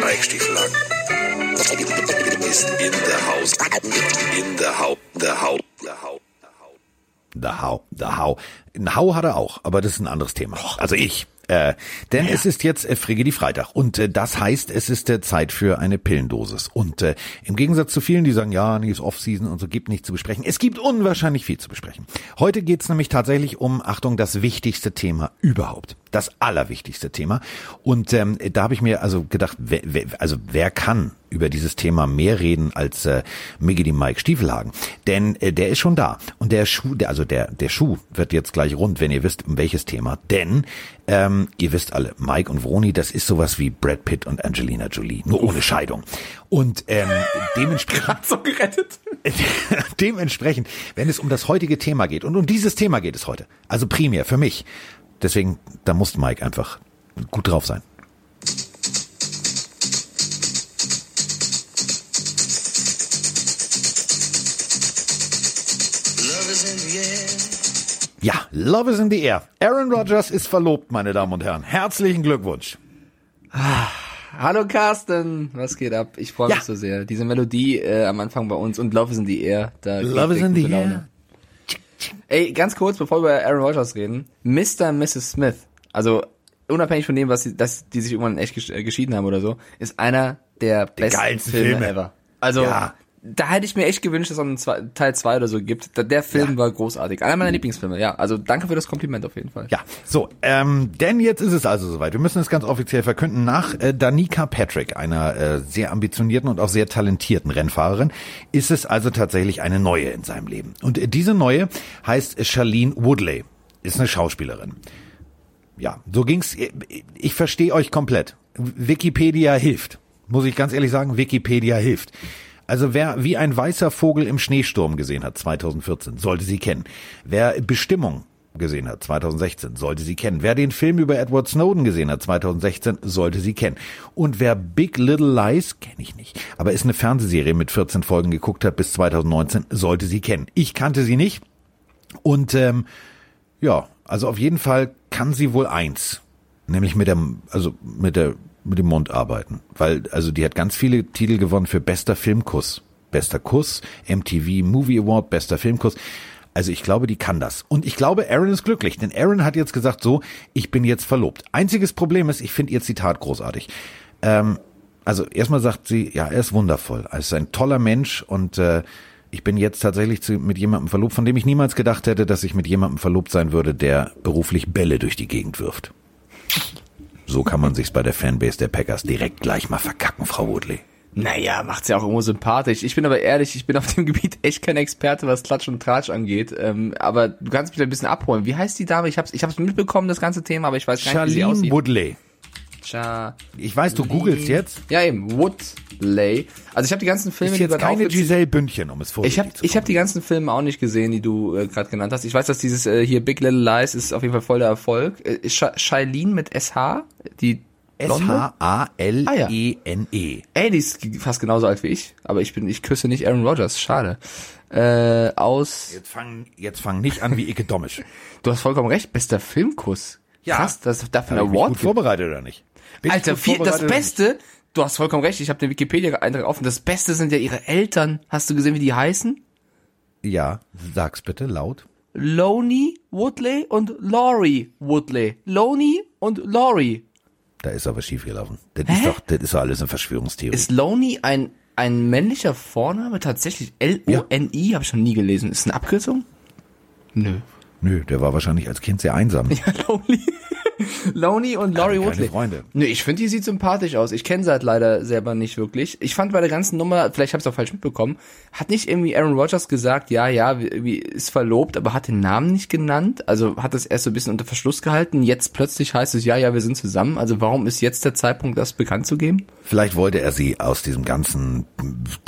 Mike Stieflagen ist in der Haus. In der Haut. Der Haut. Der Haut. The How, The How. Ein How hat er auch, aber das ist ein anderes Thema. Also ich. Äh, denn es ist jetzt äh, Frigidi Freitag und äh, das heißt, es ist äh, Zeit für eine Pillendosis. Und äh, im Gegensatz zu vielen, die sagen, ja, nee, ist Off-Season und so, gibt nichts zu besprechen. Es gibt unwahrscheinlich viel zu besprechen. Heute geht's nämlich tatsächlich um, Achtung, das wichtigste Thema überhaupt. Das allerwichtigste Thema. Und ähm, da habe ich mir also gedacht, wer, wer, also wer kann über dieses Thema mehr reden als äh, Miggity Mike Stiefelhagen. Denn äh, der ist schon da. Und der Schuh, der, also der, der Schuh wird jetzt gleich rund, wenn ihr wisst, um welches Thema. Denn ähm, ihr wisst alle, Mike und Vroni, das ist sowas wie Brad Pitt und Angelina Jolie, nur ohne Scheidung. Und ähm, dementsprechend, so gerettet. dementsprechend, wenn es um das heutige Thema geht, und um dieses Thema geht es heute, also primär für mich, deswegen, da muss Mike einfach gut drauf sein. Ja, Love is in the air. Aaron Rodgers ist verlobt, meine Damen und Herren. Herzlichen Glückwunsch. Hallo Carsten, was geht ab? Ich freue mich Ja. so sehr. Diese Melodie äh, am Anfang bei uns und Love is in the Air. Da Love is in the gute Laune. Ey, ganz kurz, bevor wir über Aaron Rodgers reden. Mr. und Mrs. Smith, also unabhängig von dem, was sie, dass die sich irgendwann echt äh, geschieden haben oder so, ist einer der besten geilsten Filme, Filme. ever. Also Ja. Da hätte ich mir echt gewünscht, dass es einen zwei, Teil 2 oder so gibt. Der Film Ja. war großartig. Einer meiner Lieblingsfilme, ja. Also danke für das Kompliment auf jeden Fall. Ja, so, ähm, denn jetzt ist es also soweit. Wir müssen es ganz offiziell verkünden. Nach äh, Danica Patrick, einer äh, sehr ambitionierten und auch sehr talentierten Rennfahrerin, ist es also tatsächlich eine neue in seinem Leben. Und äh, diese neue heißt Charlene Woodley, ist eine Schauspielerin. Ja, so ging's. Ich verstehe euch komplett. Wikipedia hilft. Muss ich ganz ehrlich sagen, Wikipedia hilft. Also wer wie ein weißer Vogel im Schneesturm gesehen hat, 2014, sollte sie kennen. Wer Bestimmung gesehen hat, 2016, sollte sie kennen. Wer den Film über Edward Snowden gesehen hat, 2016, sollte sie kennen. Und wer Big Little Lies, kenne ich nicht, aber ist eine Fernsehserie mit 14 Folgen geguckt hat bis 2019, sollte sie kennen. Ich kannte sie nicht. Und ähm, ja, also auf jeden Fall kann sie wohl eins, nämlich mit dem, also mit der, mit dem Mund arbeiten, weil also die hat ganz viele Titel gewonnen für bester Filmkuss, bester Kuss, MTV Movie Award, bester Filmkuss. Also ich glaube, die kann das. Und ich glaube, Aaron ist glücklich, denn Aaron hat jetzt gesagt, so, ich bin jetzt verlobt. Einziges Problem ist, ich finde ihr Zitat großartig. Ähm, also erstmal sagt sie, ja, er ist wundervoll, er ist ein toller Mensch und äh, ich bin jetzt tatsächlich zu, mit jemandem verlobt, von dem ich niemals gedacht hätte, dass ich mit jemandem verlobt sein würde, der beruflich Bälle durch die Gegend wirft. So kann man sich's bei der Fanbase der Packers direkt gleich mal verkacken, Frau Woodley. Naja, macht's ja auch irgendwo sympathisch. Ich bin aber ehrlich, ich bin auf dem Gebiet echt kein Experte, was Klatsch und Tratsch angeht. Ähm, aber du kannst mich da ein bisschen abholen. Wie heißt die Dame? Ich hab's, ich hab's mitbekommen, das ganze Thema, aber ich weiß gar nicht, wie sie Charlene aussieht. Woodley. Cha Ich weiß, du googelst jetzt. ja, eben, Woodley. Also ich habe die ganzen Filme, Ist die jetzt gerade keine Giselle Bündchen, um es Ich vorsichtig habe ich hab die ganzen Filme auch nicht gesehen, die du äh, gerade genannt hast. Ich weiß, dass dieses äh, hier Big Little Lies ist auf jeden Fall voll der Erfolg. Äh, Sh Shailene mit SH, die? S-H-A-L-E-N-E. Ey, die ist fast genauso alt wie ich, aber ich bin, ich küsse nicht Aaron Rodgers, schade. Äh, aus, Jetzt fang, jetzt fang nicht an wie Icke Dommisch. du hast vollkommen recht, bester Filmkuss. Ja. Krass, einen ich mich Award gut vorbereitet oder nicht? Bin Alter, viel, das? Beste, du hast vollkommen recht, ich habe den Wikipedia-Eintrag offen, das Beste sind ja ihre Eltern. Hast du gesehen, wie die heißen? Ja, sag's bitte laut. Loney Woodley und Laurie Woodley. Loney und Laurie. Da ist aber schief gelaufen. Das ist doch, das ist doch alles eine Verschwörungstheorie. Ist Loney ein, ein männlicher Vorname? Tatsächlich L-O-N-I? Habe ich schon nie gelesen. Ist eine Abkürzung? Nö. Nö, der war wahrscheinlich als Kind sehr einsam. Ja, Lonely. Lonely und Laurie keine Woodley. Freunde. Nö, ich finde, die sieht sympathisch aus. Ich kenne sie halt leider selber nicht wirklich. Ich fand bei der ganzen Nummer, vielleicht habe ich es auch falsch mitbekommen, hat nicht irgendwie Aaron Rodgers gesagt, ja, ja, wie, wie ist verlobt, aber hat den Namen nicht genannt. Also hat es erst so ein bisschen unter Verschluss gehalten. Jetzt plötzlich heißt es, ja, ja, wir sind zusammen. Also warum ist jetzt der Zeitpunkt, das bekannt zu geben? Vielleicht wollte er sie aus diesem ganzen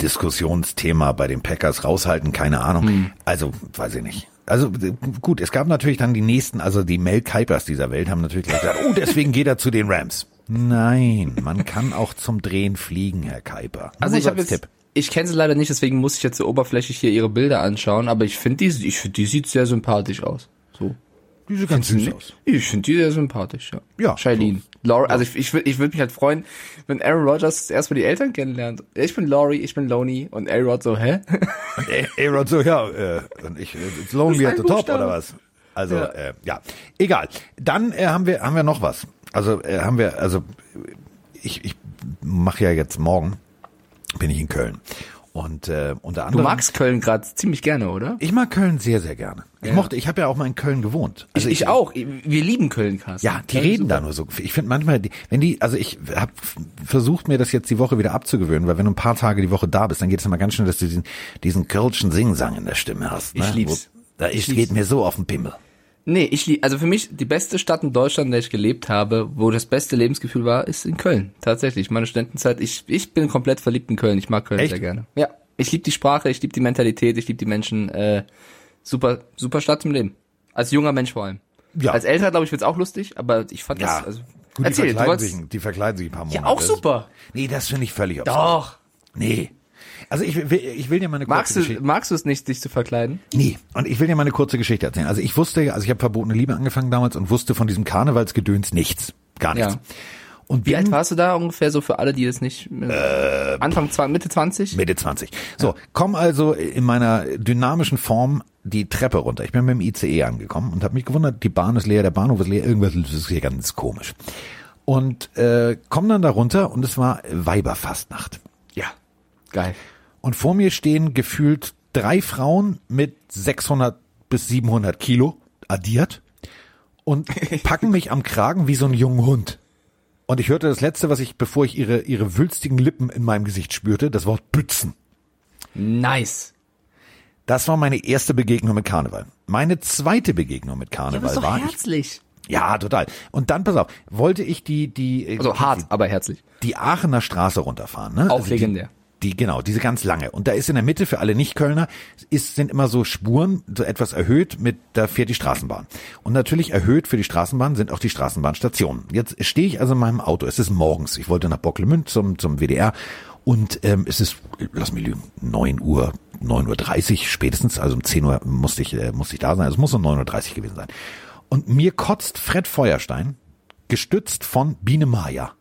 Diskussionsthema bei den Packers raushalten, keine Ahnung. Hm. Also, weiß ich nicht. Also äh, gut, es gab natürlich dann die nächsten, also die Mel Kipers dieser Welt haben natürlich gesagt, oh, deswegen geht er zu den Rams. Nein, man kann auch zum Drehen fliegen, Herr Kuiper. Also ich habe jetzt, ich kenne sie leider nicht, deswegen muss ich jetzt so oberflächlich hier ihre Bilder anschauen, aber ich finde die, ich finde die sieht sehr sympathisch aus. So. Die sieht ganz süß aus. Ich finde die sehr sympathisch, ja. Ja, Shailene. Laurie, also ich, ich würde ich würd mich halt freuen, wenn Aaron Rodgers erstmal die Eltern kennenlernt. Ich bin Laurie, ich bin Loney und Aaron Rod so, hä? Aaron so, ja, äh, und ich, äh, it's lonely Das at the top, oder was? Also, Ja. äh, ja, egal. Dann äh, haben wir, haben wir noch was. Also, äh, haben wir, also, ich, ich mache ja jetzt morgen, bin ich in Köln. Und äh, unter Du anderem. magst Köln gerade ziemlich gerne, oder? Ich mag Köln sehr, sehr gerne. Ich Ja. mochte, ich habe ja auch mal in Köln gewohnt. Also ich, ich auch. Wir lieben Köln, Carsten. Ja, die Köln reden ist da super. nur so. Ich finde manchmal, wenn die, also ich habe versucht mir das jetzt die Woche wieder abzugewöhnen, weil wenn du ein paar Tage die Woche da bist, dann geht es immer ganz schnell, dass du diesen, diesen kölschen Singsang in der Stimme hast. Ne? Ich lieb's. Wo, da Ich ist, lieb's. geht mir so auf den Pimmel. Nee, ich lieb, also für mich die beste Stadt in Deutschland, in der ich gelebt habe, wo das beste Lebensgefühl war, ist in Köln. Tatsächlich. Meine Studentenzeit, ich, ich bin komplett verliebt in Köln. Ich mag Köln Echt? sehr gerne. Ja. Ich liebe die Sprache, ich liebe die Mentalität, ich liebe die Menschen. Äh, super, super Stadt zum Leben. Als junger Mensch vor allem. Ja. Als älter, glaube ich, wird's auch lustig, aber ich fand Ja, das. Also, Gut, erzähl, die verkleiden, sich, die verkleiden sich ein paar Monate. Ja, auch super. Nee, das finde ich völlig absurd. Doch. Nee. Also ich will, ich will dir mal eine Magst kurze du, Geschichte. magst du es nicht, dich zu verkleiden? Nee, und ich will dir mal eine kurze Geschichte erzählen. Also ich wusste, also ich habe verbotene Liebe angefangen damals und wusste von diesem Karnevalsgedöns nichts. Gar nichts. Ja. Und Wie bin alt warst du da ungefähr so für alle, die das nicht, äh, Anfang, zwan- Mitte 20? Mitte 20. So, komm also in meiner dynamischen Form die Treppe runter. Ich bin mit dem ICE angekommen und habe mich gewundert, die Bahn ist leer, der Bahnhof ist leer, irgendwas ist hier ganz komisch. Und äh, komm dann da runter und es war Weiberfastnacht. Ja. Geil. Und vor mir stehen gefühlt drei Frauen mit 600 bis 700 Kilo addiert und packen mich am Kragen wie so einen jungen Hund. Und ich hörte das letzte, was ich, bevor ich ihre, ihre wülstigen Lippen in meinem Gesicht spürte, das Wort Bützen. Nice. Das war meine erste Begegnung mit Karneval. Meine zweite Begegnung mit Ja, Karneval ist doch war ich. herzlich. Ja, total. Und dann, pass auf, wollte ich die, die, äh, Also hart, aber herzlich. die Aachener Straße runterfahren. Ne? Auch Also legendär. Die, die, genau, diese ganz lange. Und da ist in der Mitte für alle Nicht-Kölner, ist, sind immer so Spuren, so etwas erhöht mit, da fährt die Straßenbahn. Und natürlich erhöht für die Straßenbahn sind auch die Straßenbahnstationen. Jetzt stehe ich also in meinem Auto. Es ist morgens. Ich wollte nach Bocklemünd zum, zum WDR. Und ähm, es ist, lass mich lügen, 9 Uhr, 9.30 Uhr spätestens, also um 10 Uhr musste ich, äh, musste ich da sein. Also es muss um 9.30 Uhr gewesen sein. Und mir kotzt Fred Feuerstein, gestützt von Biene Maya,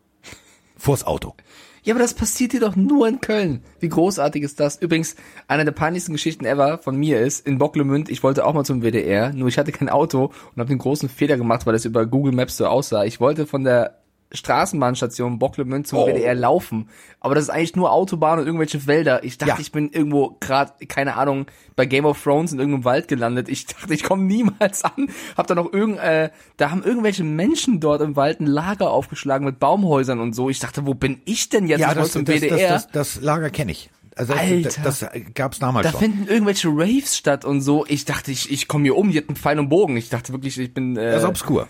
vors Auto. Ja, aber das passiert dir doch nur in Köln. Wie großartig ist das? Übrigens, eine der peinlichsten Geschichten ever von mir ist, in Bocklemünd, ich wollte auch mal zum WDR, nur ich hatte kein Auto und habe den großen Fehler gemacht, weil es über Google Maps so aussah. Ich wollte von der Straßenbahnstation Bocklemünd zum Oh. WDR laufen, aber das ist eigentlich nur Autobahn und irgendwelche Wälder. Ich dachte, Ja. ich bin irgendwo gerade, keine Ahnung, bei Game of Thrones in irgendeinem Wald gelandet. Ich dachte, ich komme niemals an. Hab da noch irgend, äh, da haben irgendwelche Menschen dort im Wald ein Lager aufgeschlagen mit Baumhäusern und so. Ich dachte, wo bin ich denn jetzt? ich wollte zum das, WDR. das, das, das Lager kenne ich. Also Alter. das, das gab's damals Da schon. finden irgendwelche Raves statt und so. Ich dachte, ich, ich komme hier um, die hat einen Pfeil und Bogen. Ich dachte wirklich, ich bin. Äh, Das ist obskur.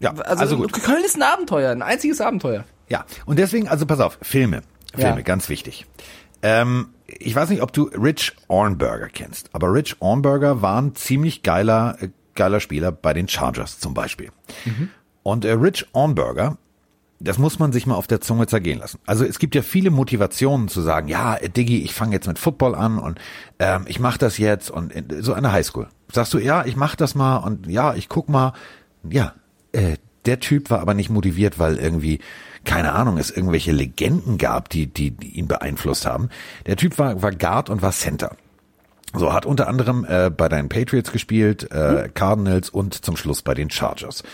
Ja. Also, also gut. Köln ist ein Abenteuer, ein einziges Abenteuer. Ja, und deswegen, also pass auf, Filme. Filme, Ja. ganz wichtig. Ähm, ich weiß nicht, ob du Rich Ornberger kennst, aber Rich Ornberger war ein ziemlich geiler, äh, geiler Spieler bei den Chargers zum Beispiel. Und äh, Rich Ornberger, das muss man sich mal auf der Zunge zergehen lassen. Also es gibt ja viele Motivationen zu sagen, ja, äh, Diggi, ich fange jetzt mit Football an und ähm, ich mache das jetzt und in, so an der Highschool. Sagst du, ja, ich mach das mal und ja, ich guck mal. Ja, äh, der Typ war aber nicht motiviert, weil irgendwie, keine Ahnung, es irgendwelche Legenden gab, die, die, die ihn beeinflusst haben. Der Typ war, war Guard und war Center. So, hat unter anderem äh, bei den Patriots gespielt, äh, Cardinals und zum Schluss bei den Chargers.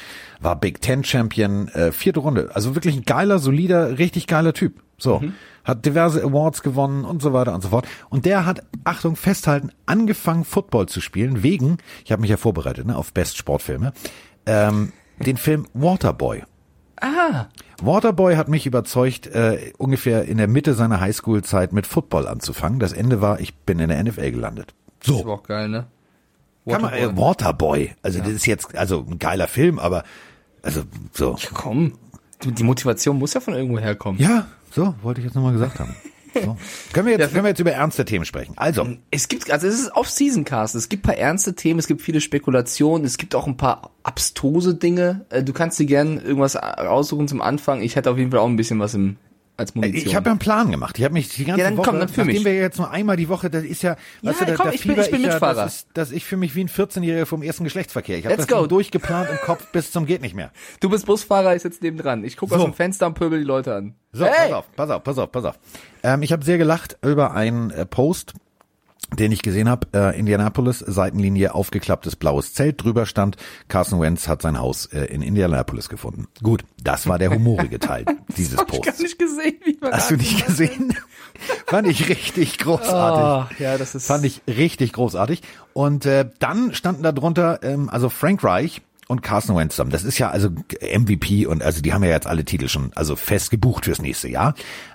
War Big Ten Champion, äh, vierte Runde. Also wirklich ein geiler, solider, richtig geiler Typ. So, hat diverse Awards gewonnen und so weiter und so fort. Und der hat, Achtung, festhalten, angefangen Football zu spielen, wegen, ich habe mich ja vorbereitet ne, auf Best Sportfilme, ähm, den Film Waterboy. Ah. Waterboy hat mich überzeugt, äh, ungefähr in der Mitte seiner Highschool-Zeit mit Football anzufangen. Das Ende war, ich bin in der NFL gelandet. Das So, war auch geil, ne? kann man, äh, Waterboy. Also das ist jetzt also ein geiler Film, aber also so. Komm. Du, die Motivation muss ja von irgendwo herkommen. Ja, so wollte ich jetzt nochmal gesagt haben. So. Können wir jetzt können wir jetzt über ernste Themen sprechen? Also Es gibt, also es ist Off-Season-Cast. Es gibt ein paar ernste Themen, es gibt viele Spekulationen, es gibt auch ein paar abstruse Dinge. Äh, Du kannst dir gern irgendwas aussuchen zum Anfang. Ich hätte auf jeden Fall auch ein bisschen was im, als Munition. Ich habe ja einen Plan gemacht. Ich habe mich die ganze Ja, dann Woche, komm, dann für nachdem mich. wir jetzt nur einmal die Woche, das ist ja, weißt du, da, komm, da ich bin- ich bin ja, Mitfahrer. das ist, dass ich für mich wie ein 14-Jähriger vom ersten Geschlechtsverkehr. Ich habe Let's das go. Durchgeplant im Kopf bis zum geht nicht mehr. Du bist Busfahrer, ich sitze neben dran. Ich gucke So. aus dem Fenster und pöbel die Leute an. So, hey! pass auf, pass auf, pass auf, pass auf. Ähm, ich habe sehr gelacht über einen äh, Post, den ich gesehen habe. Äh, Indianapolis, Seitenlinie, aufgeklapptes blaues Zelt. Drüber stand, Carson Wentz hat sein Haus äh, in Indianapolis gefunden. Gut, das war der humorige Teil dieses Hab ich gar Posts. nicht gesehen, wie man Hast du nicht gesehen? Fand ich richtig großartig. Oh, ja, das ist Fand ich richtig großartig. Und äh, dann standen da drunter, ähm, also Frank Reich und Carson Wentz zusammen. Das ist ja also MVP und also die haben ja jetzt alle Titel schon also fest gebucht fürs nächste Jahr.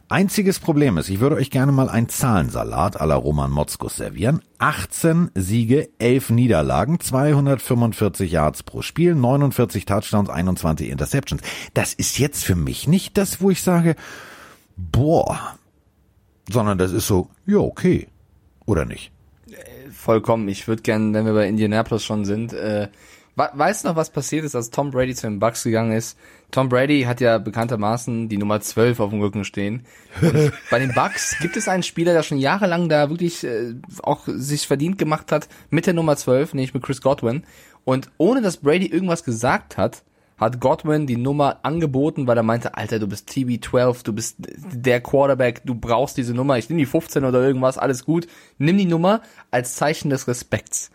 Einziges Problem ist, ich würde euch gerne mal einen Zahlensalat à la Roman Motzkus servieren. 18 Siege, 11 Niederlagen, 245 Yards pro Spiel, 49 Touchdowns, 21 Interceptions. Das ist jetzt für mich nicht das, wo ich sage, boah, sondern das ist so, ja, okay. Oder nicht? vollkommen. Ich würde gern, wenn wir bei Indianapolis schon sind, äh, weißt du noch, was passiert ist, als Tom Brady zu den Bucks gegangen ist? Tom Brady hat ja bekanntermaßen die Nummer 12 auf dem Rücken stehen. Und bei den Bucks gibt es einen Spieler, der schon jahrelang da wirklich äh, auch sich verdient gemacht hat mit der Nummer 12, nämlich mit Chris Godwin. Und ohne dass Brady irgendwas gesagt hat, hat Godwin die Nummer angeboten, weil er meinte, Alter, du bist TB12, du bist der Quarterback, du brauchst diese Nummer, ich nehme die 15 oder irgendwas, alles gut. Nimm die Nummer als Zeichen des Respekts.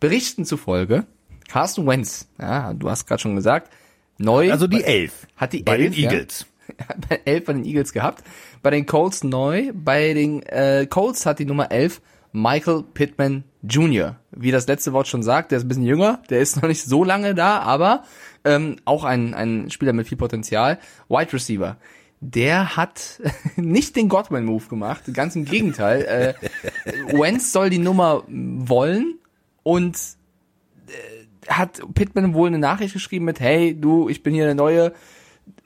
Berichten zufolge, Carson Wentz, ja, du hast gerade schon gesagt, neu. Also die 11. Hat die bei 11, den ja. Eagles. bei 11 bei den Eagles gehabt. Bei den Colts neu. Bei den äh, Colts hat die Nummer 11 Michael Pittman Jr. Wie das letzte Wort schon sagt, der ist ein bisschen jünger, der ist noch nicht so lange da, aber ähm, auch ein, ein Spieler mit viel Potenzial. Wide Receiver. Der hat nicht den Godwin-Move gemacht, ganz im Gegenteil. Äh, Wentz soll die Nummer wollen und hat Pittman wohl eine Nachricht geschrieben mit, hey, du, ich bin hier der Neue,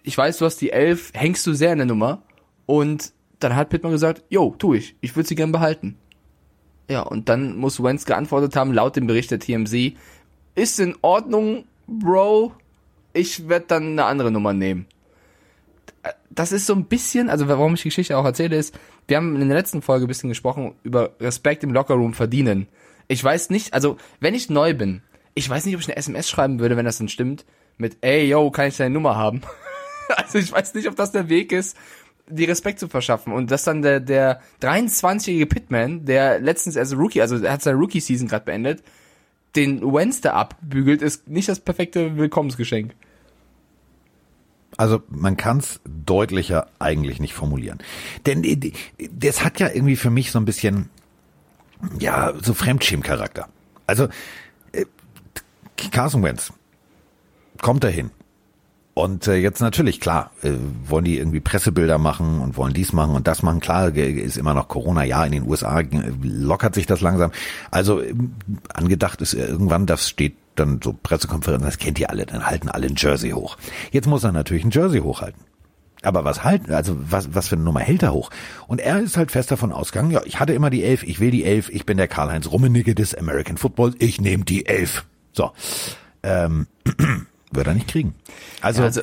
ich weiß, du hast die 11, hängst du sehr in der Nummer? Und dann hat Pittman gesagt, jo, tu ich, ich würde sie gern behalten. Ja, und dann muss Wentz geantwortet haben, laut dem Bericht der TMZ, ist in Ordnung, Bro, ich werde dann eine andere Nummer nehmen. Das ist so ein bisschen, also warum ich die Geschichte auch erzähle, ist, wir haben in der letzten Folge ein bisschen gesprochen über Respekt im Lockerroom verdienen. Ich weiß nicht, also wenn ich neu bin, ich weiß nicht, ob ich eine SMS schreiben würde, wenn das dann stimmt, mit, ey, yo, kann ich deine Nummer haben? also ich weiß nicht, ob das der Weg ist, die Respekt zu verschaffen. Und dass dann der, der 23-jährige Pitman, der letztens als Rookie, also er hat seine Rookie-Season gerade beendet, den Wentz da abbügelt, ist nicht das perfekte Willkommensgeschenk. Also man kann es deutlicher eigentlich nicht formulieren. Denn äh, das hat ja irgendwie für mich so ein bisschen, ja, so Fremdschämcharakter. Also Carson Wentz kommt dahin. Und äh, jetzt natürlich, klar, äh, wollen die irgendwie Pressebilder machen und wollen dies machen und das machen. Klar, ist immer noch Corona-Jahr in den USA, äh, lockert sich das langsam. Also ähm, angedacht ist irgendwann, das steht dann so Pressekonferenzen, das kennt ihr alle, dann halten alle ein Jersey hoch. Jetzt muss er natürlich ein Jersey hochhalten. Aber was halten, also was, was für eine Nummer hält er hoch? Und er ist halt fest davon ausgegangen, ja, ich hatte immer die Elf, ich will die Elf, ich bin der Karl-Heinz Rummenigge des American Football, ich nehme die Elf. So. Ähm, wird er nicht kriegen. Also, Ja, also-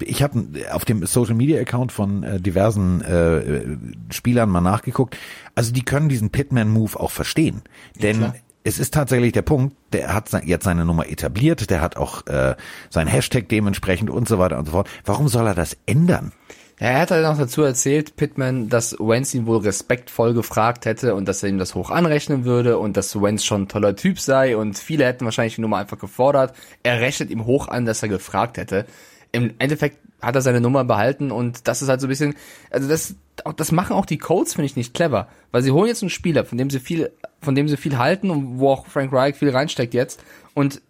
ich habe auf dem Social Media Account von äh, diversen äh, Spielern mal nachgeguckt. Also die können diesen Pitman Move auch verstehen, denn klar. es ist tatsächlich der Punkt, der hat jetzt seine Nummer etabliert, der hat auch äh, sein Hashtag dementsprechend und so weiter und so fort. Warum soll er das ändern? Er hat halt noch dazu erzählt, Pittman, dass Wentz ihn wohl respektvoll gefragt hätte und dass er ihm das hoch anrechnen würde und dass Wentz schon ein toller Typ sei und viele hätten wahrscheinlich die Nummer einfach gefordert. Er rechnet ihm hoch an, dass er gefragt hätte. Im Endeffekt hat er seine Nummer behalten und das ist halt so ein bisschen, also das, das machen auch die Colts, finde ich, nicht clever, weil sie holen jetzt einen Spieler, von dem sie viel, von dem sie viel halten und wo auch Frank Reich viel reinsteckt jetzt und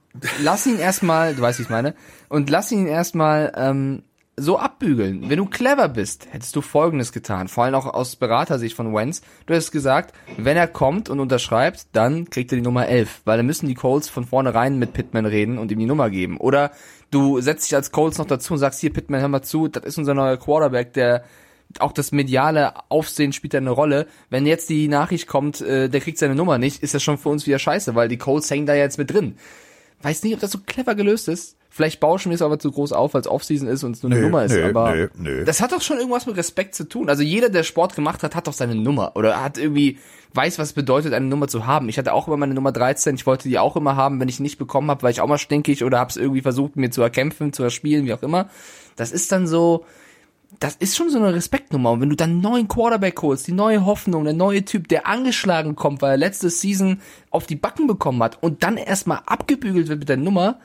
lass ihn erstmal, du weißt, wie ich meine, und lass ihn erstmal ähm, so abbügeln. Wenn du clever bist, hättest du Folgendes getan, vor allem auch aus Beratersicht von Wentz. Du hättest gesagt, wenn er kommt und unterschreibt, dann kriegt er die Nummer 11, weil dann müssen die Colts von vornherein mit Pittman reden und ihm die Nummer geben. Oder du setzt dich als Colts noch dazu und sagst, hier Pittman, hör mal zu, das ist unser neuer Quarterback, der auch das mediale Aufsehen spielt da eine Rolle. Wenn jetzt die Nachricht kommt, äh, der kriegt seine Nummer nicht, ist das schon für uns wieder scheiße, weil die Colts hängen da jetzt mit drin. Weiß nicht, ob das so clever gelöst ist. Vielleicht bauschen wir es aber zu groß auf, weil es Offseason ist und es nur eine Nö, Nummer ist. nö, aber nö, nö. das hat doch schon irgendwas mit Respekt zu tun. Also jeder, der Sport gemacht hat, hat doch seine Nummer oder hat irgendwie weiß, was es bedeutet, eine Nummer zu haben. Ich hatte auch immer meine Nummer 13. Ich wollte die auch immer haben, wenn ich nicht bekommen habe, weil ich auch mal stinkig oder habe es irgendwie versucht, mir zu erkämpfen, zu erspielen, wie auch immer. Das ist dann so, das ist schon so eine Respektnummer. Und wenn du dann einen neuen Quarterback holst, die neue Hoffnung, der neue Typ, der angeschlagen kommt, weil er letzte Season auf die Backen bekommen hat und dann erstmal abgebügelt wird mit der Nummer,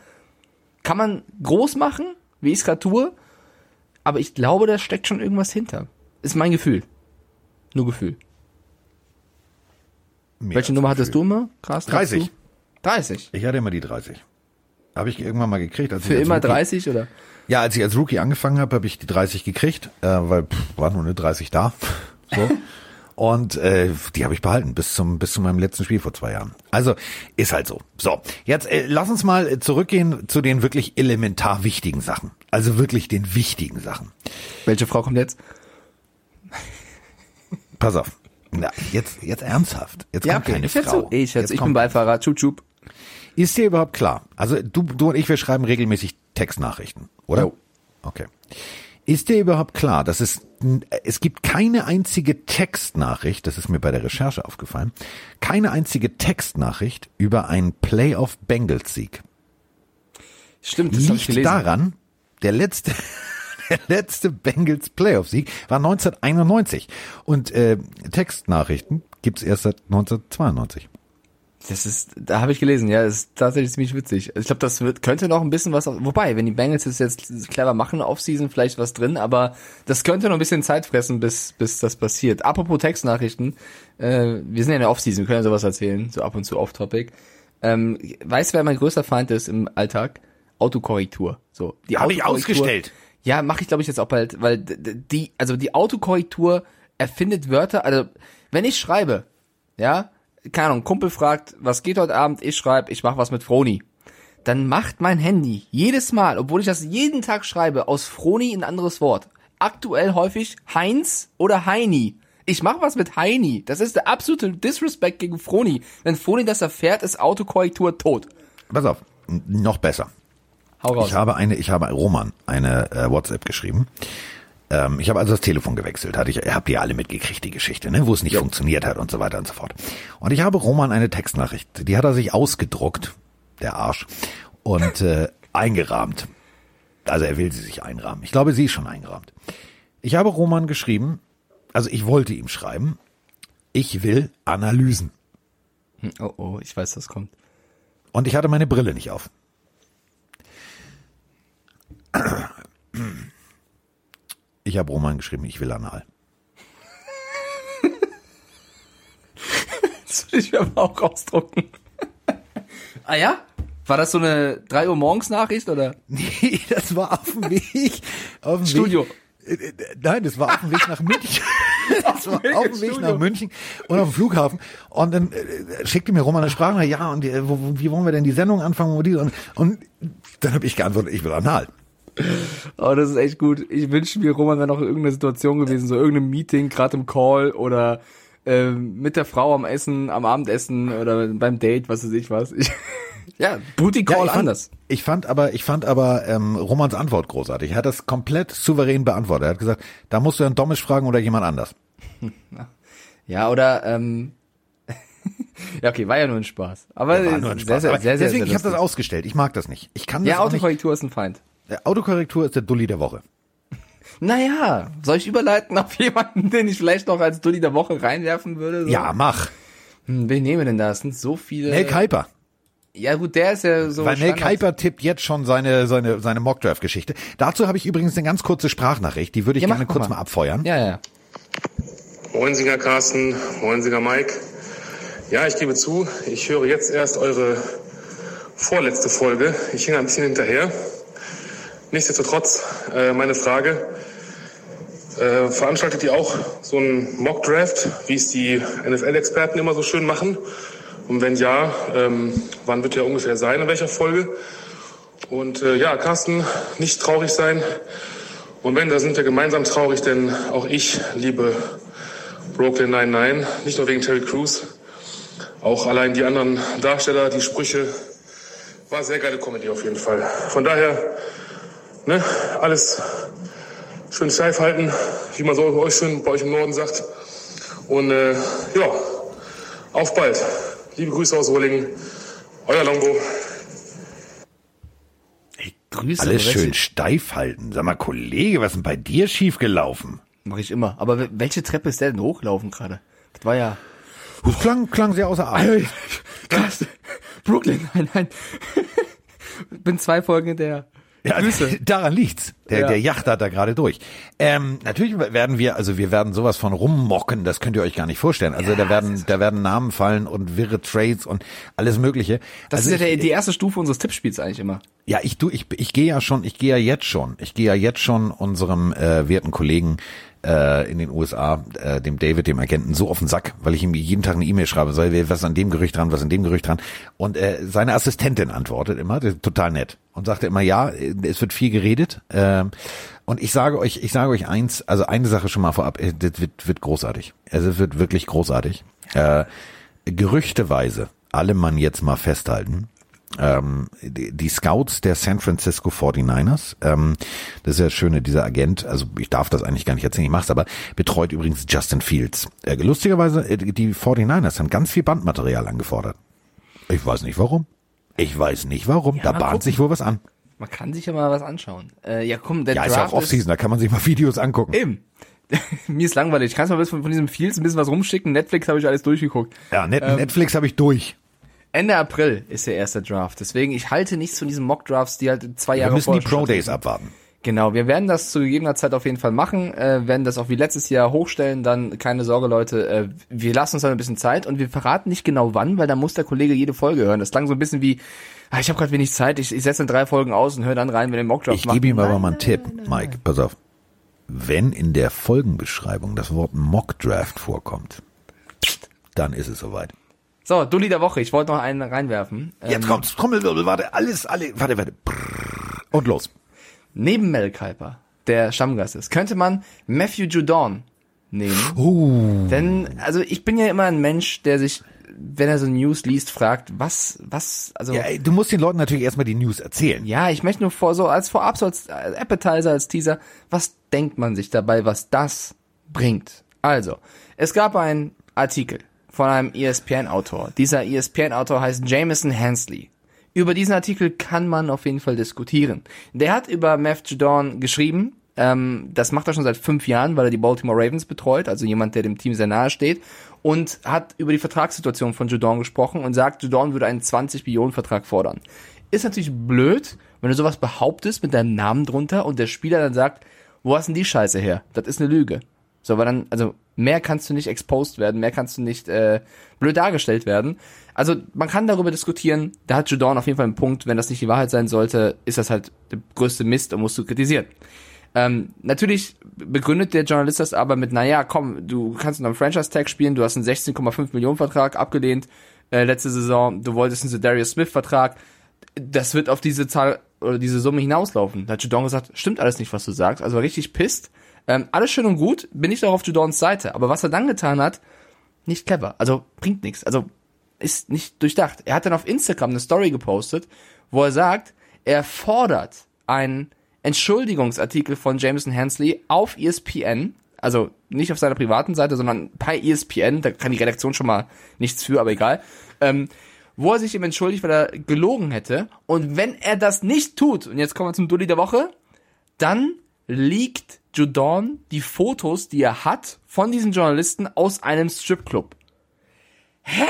kann man groß machen, wie ich es gerade tue. Aber ich glaube, da steckt schon irgendwas hinter. Ist mein Gefühl. Nur Gefühl. Mehr Welche Nummer ein hattest Gefühl. du immer? Krass. 30. 30. Ich hatte immer die 30. Habe ich irgendwann mal gekriegt. Für immer Rookie, 30 oder? Ja, als ich als Rookie angefangen habe, habe ich die 30 gekriegt, äh, weil pff, war nur eine 30 da. So. Und äh, die habe ich behalten bis zum bis zu meinem letzten Spiel vor zwei Jahren. Also ist halt so. So, jetzt äh, lass uns mal äh, zurückgehen zu den wirklich elementar wichtigen Sachen. Also wirklich den wichtigen Sachen. Welche Frau kommt jetzt? Pass auf. Na, jetzt jetzt ernsthaft. Jetzt kommt keine ich, Frau. ich, Jetzt jetzt, ich bin Beifahrer. Tschup, tschup. Ist dir überhaupt klar? Also du, du und ich, wir schreiben regelmäßig Textnachrichten, oder? Jo. Okay. Ist dir überhaupt klar, dass es, es gibt keine einzige Textnachricht, das ist mir bei der Recherche aufgefallen, keine einzige Textnachricht über einen Playoff Bengals Sieg. Stimmt, das Liegt daran, der letzte, der letzte Bengals Playoff Sieg war 1991 und äh, Textnachrichten gibt's erst seit 1992. Das ist, da habe ich gelesen, ja, das ist tatsächlich ziemlich witzig. Ich glaube, das wird, könnte noch ein bisschen was, wobei, wenn die Bengals es jetzt clever machen, Offseason vielleicht was drin, aber das könnte noch ein bisschen Zeit fressen, bis, bis das passiert. Apropos Textnachrichten, äh, wir sind ja in der Offseason, wir können ja sowas erzählen, so ab und zu off-topic. Ähm, weißt du, wer mein größter Feind ist im Alltag? Autokorrektur. So, die Hab ich ausgestellt. Ja, mache ich glaube ich jetzt auch bald, weil die, also die Autokorrektur erfindet Wörter, also wenn ich schreibe, ja, keine Ahnung, Kumpel fragt, was geht heute Abend, ich schreibe, ich mache was mit Froni. Dann macht mein Handy jedes Mal, obwohl ich das jeden Tag schreibe, aus Froni ein anderes Wort. Aktuell häufig Heinz oder Heini. Ich mache was mit Heini. Das ist der absolute Disrespect gegen Froni. Wenn Froni das erfährt, ist Autokorrektur tot. Pass auf, noch besser. Hau raus. Ich habe eine, ich habe Roman eine äh, WhatsApp geschrieben. Ähm, ich habe also das Telefon gewechselt, hatte ich, habt ihr alle mitgekriegt, die Geschichte, ne, wo es nicht funktioniert hat und so weiter und so fort. Und ich habe Roman eine Textnachricht, die hat er sich ausgedruckt, der Arsch, und äh, eingerahmt. Also er will sie sich einrahmen. Ich glaube, sie ist schon eingerahmt. Ich habe Roman geschrieben, also ich wollte ihm schreiben, ich will Analysen. Oh oh, ich weiß, was kommt. Und ich hatte meine Brille nicht auf. Ich habe Roman geschrieben, ich will anal. Das will ich mir aber auch ausdrucken. ah ja? War das so eine 3 Uhr morgens Nachricht oder? Nee, das war auf dem Weg. Auf dem Studio. Weg, äh, äh, nein, das war auf dem Weg nach München. Das war auf dem Weg nach München und auf dem Flughafen. Und dann äh, schickte mir Roman eine Sprache, ja, und äh, wo, wie wollen wir denn die Sendung anfangen? Und, und dann habe ich geantwortet, ich will anal. Oh, das ist echt gut. Ich wünsche mir, Roman wäre noch in irgendeiner Situation gewesen, so irgendeinem Meeting, gerade im Call oder ähm, mit der Frau am Essen, am Abendessen oder beim Date, was weiß ich was. Ich, ja, Booty Call ich fand, anders. Ich fand aber, ich fand aber ähm, Romans Antwort großartig. Er hat das komplett souverän beantwortet. Er hat gesagt, da musst du dann Domisch fragen oder jemand anders. Ja, oder ähm, ja, okay, war ja nur ein Spaß. Aber, War nur ein sehr, Spaß. sehr, Aber sehr, sehr, deswegen, sehr ich habe das ausgestellt. Ich mag das nicht. Ich kann das Ja. Autokorrektur ist ein Feind. Äh, Autokorrektur ist der Dulli der Woche. Naja, soll ich überleiten auf jemanden, den ich vielleicht noch als Dulli der Woche reinwerfen würde? So? Ja, mach. Hm, wen nehmen wir denn da? Es sind so viele. Mel Kuiper. Ja gut, der ist ja so. Weil Standard- Kuiper tippt jetzt schon seine, seine, seine Mockdraft-Geschichte. Dazu habe ich übrigens eine ganz kurze Sprachnachricht. Die würde ich Ja, gerne kurz mal. mal abfeuern. Ja, ja. Moinsinger Carsten, Moinsinger Mike. Ja, ich gebe zu, ich höre jetzt erst eure vorletzte Folge. Ich hing ein bisschen hinterher. Nichtsdestotrotz, äh, meine Frage. Äh, veranstaltet ihr auch so einen Mock-Draft, wie es die NFL-Experten immer so schön machen? Und wenn ja, ähm, wann wird der ungefähr sein, in welcher Folge? Und äh, ja, Carsten, nicht traurig sein. Und wenn, da sind wir gemeinsam traurig, denn auch ich liebe Brooklyn 99, nicht nur wegen Terry Crews, auch allein die anderen Darsteller, die Sprüche war sehr geile Comedy auf jeden Fall. Von daher, ne, alles schön steif halten, wie man so bei euch schön bei euch im Norden sagt. Und äh, ja, auf bald. Liebe Grüße aus Rohlingen. Euer Longbo. Grüße. Alles schön welche- steif halten. Sag mal, Kollege, was ist denn bei dir schiefgelaufen? Mach ich immer. Aber wel- welche Treppe ist der denn hochlaufen gerade? Das war ja. Das klang, klang sehr außer Atem. Krass. Brooklyn, nein, nein. Bin zwei Folgen hinterher. Ja, daran liegt's. Der, Ja. der Yachter da gerade durch. Ähm, natürlich werden wir, also wir werden sowas von rummocken, das könnt ihr euch gar nicht vorstellen. Also da werden, da werden Namen fallen und wirre Trades und alles Mögliche. Das also ist ja ich, der, die erste Stufe unseres Tippspiels eigentlich immer. Ja, ich du, ich, ich gehe ja schon, ich gehe ja jetzt schon, ich gehe ja jetzt schon unserem äh, werten Kollegen äh, in den USA, äh, dem David, dem Agenten, so auf den Sack, weil ich ihm jeden Tag eine E-Mail schreibe, soll was an dem Gerücht dran, was an dem Gerücht dran. Und äh, seine Assistentin antwortet immer, total nett und sagte immer, ja, es wird viel geredet. Ähm, und ich sage euch, ich sage euch eins, also eine Sache schon mal vorab, äh, das wird, wird großartig. Also es wird wirklich großartig. Äh, gerüchteweise, alle Mann jetzt mal festhalten, ähm, die, die Scouts der San Francisco 49ers, ähm, das ist ja das Schöne, dieser Agent, also ich darf das eigentlich gar nicht erzählen, ich mach's aber, betreut übrigens Justin Fields. Äh, lustigerweise, äh, die 49ers haben ganz viel Bandmaterial angefordert. Ich weiß nicht warum. Ich weiß nicht warum. da mal bahnt gucken. sich wohl was an. Man kann sich ja mal was anschauen. Äh, ja, komm, der Ja, ist ja Draft auch Offseason, da kann man sich mal Videos angucken. Eben. Mir ist langweilig. Kannst du mal von, von diesem Fields ein bisschen was rumschicken? Netflix habe ich alles durchgeguckt. Ja, Net Ähm, Netflix habe ich durch. Ende April ist der erste Draft. Deswegen, ich halte nichts von diesen Mock-Drafts, die halt zwei Wir Jahre müssen die vorher schon Pro Days stattfinden. abwarten. Genau, wir werden das zu gegebener Zeit auf jeden Fall machen, äh, werden das auch wie letztes Jahr hochstellen, dann keine Sorge Leute, äh, wir lassen uns dann ein bisschen Zeit und wir verraten nicht genau wann, weil da muss der Kollege jede Folge hören. Das klang so ein bisschen wie, ah, ich habe gerade wenig Zeit, ich, ich setze dann drei Folgen aus und höre dann rein, wenn der Mockdraft Ich macht. gebe ihm aber mal einen Tipp, Mike, pass auf. Wenn in der Folgenbeschreibung das Wort Mock Draft vorkommt, dann ist es soweit. So, Dulli der Woche, ich wollte noch einen reinwerfen. Jetzt Ähm, kommt's, Trommelwirbel, warte, alles, alle, warte, warte. Brrr. Und los. Neben Mel Kiper, der Stammgast ist, könnte man Matthew Judon nehmen. Uh. Denn, also ich bin ja immer ein Mensch, der sich, wenn er so News liest, fragt, was, was, also Ja, du musst den Leuten natürlich erstmal die News erzählen. Ja, ich möchte nur vor, so als vorab, so als als Appetizer, als Teaser, was denkt man sich dabei, was das bringt? Also, es gab einen Artikel von einem ESPN-Autor. Dieser ESPN-Autor heißt Jameson Hensley. Über diesen Artikel kann man auf jeden Fall diskutieren. Der hat über Matt Judon geschrieben. Ähm, das macht er schon seit fünf Jahren, weil er die Baltimore Ravens betreut, also jemand, der dem Team sehr nahe steht. Und hat über die Vertragssituation von Judon gesprochen und sagt, Judon würde einen 20 Millionen Vertrag fordern. Ist natürlich blöd, wenn du sowas behauptest mit deinem Namen drunter und der Spieler dann sagt, wo hast denn die Scheiße her? Das ist eine Lüge. So, weil dann, also mehr kannst du nicht exposed werden, mehr kannst du nicht äh, blöd dargestellt werden. Also man kann darüber diskutieren, da hat Judon auf jeden Fall einen Punkt, wenn das nicht die Wahrheit sein sollte, ist das halt der größte Mist und musst du kritisieren. Ähm, natürlich begründet der Journalist das aber mit, naja, komm, du kannst unter einem Franchise-Tag spielen, du hast einen 16,5 Millionen Vertrag abgelehnt äh, letzte Saison, du wolltest einen Darius Smith-Vertrag, das wird auf diese Zahl oder diese Summe hinauslaufen. Da hat Judon gesagt, stimmt alles nicht, was du sagst, also richtig pisst. Ähm, alles schön und gut, bin ich doch auf Judons Seite, aber was er dann getan hat, nicht clever, also bringt nichts, also ist nicht durchdacht. Er hat dann auf Instagram eine Story gepostet, wo er sagt, er fordert einen Entschuldigungsartikel von Jameson Hensley auf ESPN, also nicht auf seiner privaten Seite, sondern bei ESPN, da kann die Redaktion schon mal nichts für, aber egal, ähm, wo er sich ihm entschuldigt, weil er gelogen hätte. Und wenn er das nicht tut, und jetzt kommen wir zum Dulli der Woche, dann liegt Judon die Fotos, die er hat, von diesen Journalisten aus einem Stripclub. Hä?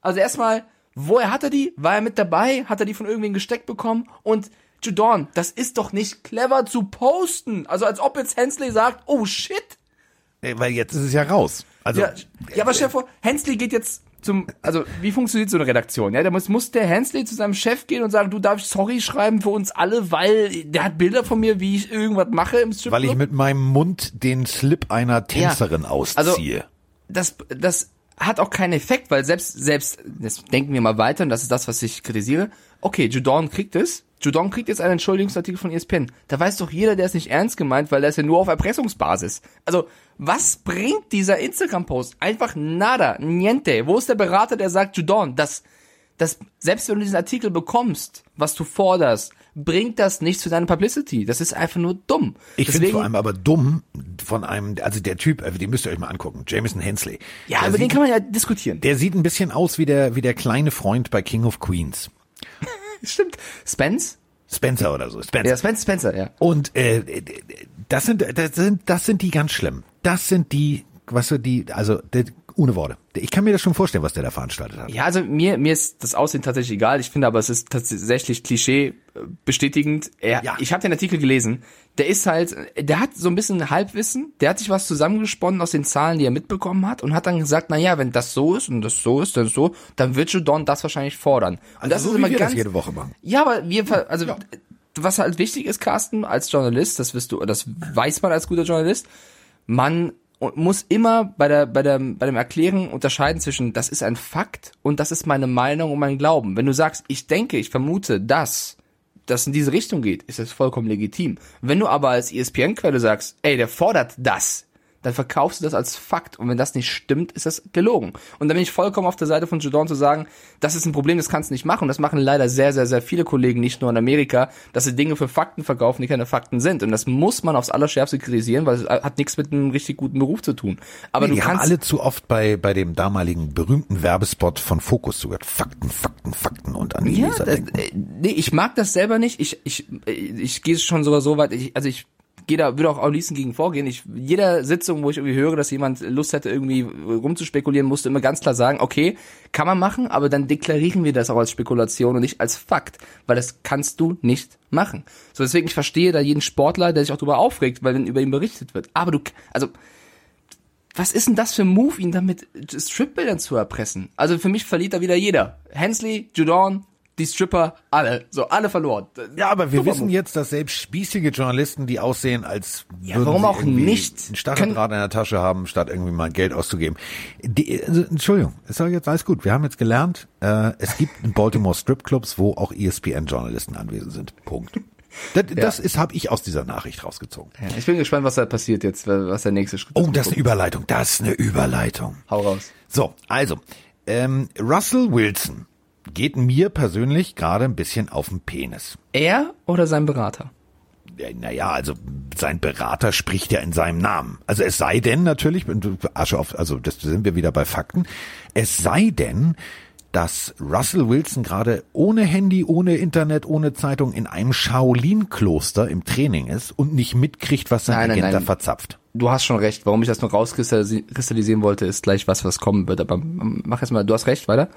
Also erstmal, woher hat er die? War er mit dabei? Hat er die von irgendwem gesteckt bekommen? Und Judon, das ist doch nicht clever zu posten. Also als ob jetzt Hensley sagt, oh shit. Weil jetzt ist es ja raus. Also, Ja, ja aber stell dir vor, Hensley geht jetzt zum, also wie funktioniert so eine Redaktion? Ja, da muss, muss der Hensley zu seinem Chef gehen und sagen, du darfst sorry schreiben für uns alle, weil der hat Bilder von mir, wie ich irgendwas mache im Stripclub. weil ich mit meinem Mund den Slip einer Tänzerin also ausziehe. das, das hat auch keinen Effekt, weil selbst, selbst, das denken wir mal weiter, und das ist das, was ich kritisiere. Okay, Judon kriegt es. Judon kriegt jetzt einen Entschuldigungsartikel von ESPN. Da weiß doch jeder, der ist nicht ernst gemeint, weil der ist ja nur auf Erpressungsbasis. Also, was bringt dieser Instagram-Post? Einfach nada, niente. Wo ist der Berater, der sagt, Judon, das, das, selbst wenn du diesen Artikel bekommst, was du forderst, bringt das nichts für deine Publicity. Das ist einfach nur dumm. Ich finde vor allem aber dumm von einem, also der Typ, äh, den müsst ihr euch mal angucken, Jameson Hensley. ja, der über den sieht, kann man ja diskutieren. Der sieht ein bisschen aus wie der, wie der kleine Freund bei King of Queens. Stimmt. Spence? Spencer oder so. Spencer. Ja, Spence Spencer, ja. Und äh, das sind das sind das sind die ganz schlimm. Das sind die, was weißt du, die also der, ohne Worte. Ich kann mir das schon vorstellen, was der da veranstaltet hat. Ja, also mir, mir ist das Aussehen tatsächlich egal. Ich finde aber, es ist tatsächlich Klischee äh, bestätigend. Er, Ja. Ich habe den Artikel gelesen. Der ist halt, der hat so ein bisschen Halbwissen. Der hat sich was zusammengesponnen aus den Zahlen, die er mitbekommen hat und hat dann gesagt, na ja, wenn das so ist und das so ist, dann so, dann wird Judon das wahrscheinlich fordern. Und das Also so ist immer wir das ganz, jede Woche machen. Ja, aber wir, also was halt wichtig ist, Carsten, als Journalist, das wirst du, das weiß man als guter Journalist, man muss immer bei der, bei der, bei dem Erklären unterscheiden zwischen, das ist ein Fakt und das ist meine Meinung und mein Glauben. Wenn du sagst, ich denke, ich vermute, dass das in diese Richtung geht, ist das vollkommen legitim. Wenn du aber als ESPN-Quelle sagst, ey, der fordert das, dann verkaufst du das als Fakt. Und wenn das nicht stimmt, ist das gelogen. Und da bin ich vollkommen auf der Seite von Judon zu sagen, das ist ein Problem, das kannst du nicht machen. Das machen leider sehr, sehr, sehr viele Kollegen, nicht nur in Amerika, dass sie Dinge für Fakten verkaufen, die keine Fakten sind. Und das muss man aufs Allerschärfste kritisieren, weil es hat nichts mit einem richtig guten Beruf zu tun. Aber die du haben kannst alle zu oft bei, bei dem damaligen berühmten Werbespot von Focus zugehört. Fakten, Fakten, Fakten und an die Ja, Leser denken. äh, nee, ich mag das selber nicht. Ich, ich, äh, ich gehe schon sogar so weit, ich, also ich gehe da, würde auch am liebsten gegen vorgehen. Ich, jeder Sitzung, wo ich irgendwie höre, dass jemand Lust hätte, irgendwie rumzuspekulieren, musste immer ganz klar sagen, okay, kann man machen, aber dann deklarieren wir das auch als Spekulation und nicht als Fakt, weil das kannst du nicht machen. So, deswegen, ich verstehe da jeden Sportler, der sich auch darüber aufregt, weil dann über ihn berichtet wird. Aber du, also, was ist denn das für ein Move, ihn damit Stripbildern zu erpressen? Also für mich verliert da wieder jeder. Hensley, Judon, die Stripper, alle. So, alle verloren. Ja, aber wir Super wissen Move. jetzt, dass selbst spießige Journalisten, die aussehen, als Ja, würden warum sie auch nicht? einen Stacheldraht in der Tasche haben, statt irgendwie mal Geld auszugeben. Die, also, Entschuldigung, ist doch jetzt alles gut. Wir haben jetzt gelernt, äh, es gibt in Baltimore Stripclubs, wo auch ESPN-Journalisten anwesend sind. Punkt. Das, das ist, habe ich aus dieser Nachricht rausgezogen. Ja, ich bin gespannt, was da passiert jetzt, was der nächste Schritt Oh, ist. das ist eine Überleitung. Das ist eine Überleitung. Hau raus. So, also, ähm, Russell Wilson geht mir persönlich gerade ein bisschen auf den Penis. Er oder sein Berater? Ja, Naja, also sein Berater spricht ja in seinem Namen. Also es sei denn natürlich, Asche auf, also das sind wir wieder bei Fakten, es sei denn, dass Russell Wilson gerade ohne Handy, ohne Internet, ohne Zeitung in einem Shaolin-Kloster im Training ist und nicht mitkriegt, was sein Nein, nein, Agent da verzapft. Du hast schon recht. Warum ich das noch rauskristallisieren wollte, ist gleich was, was kommen wird. Aber mach jetzt mal, du hast recht, weiter.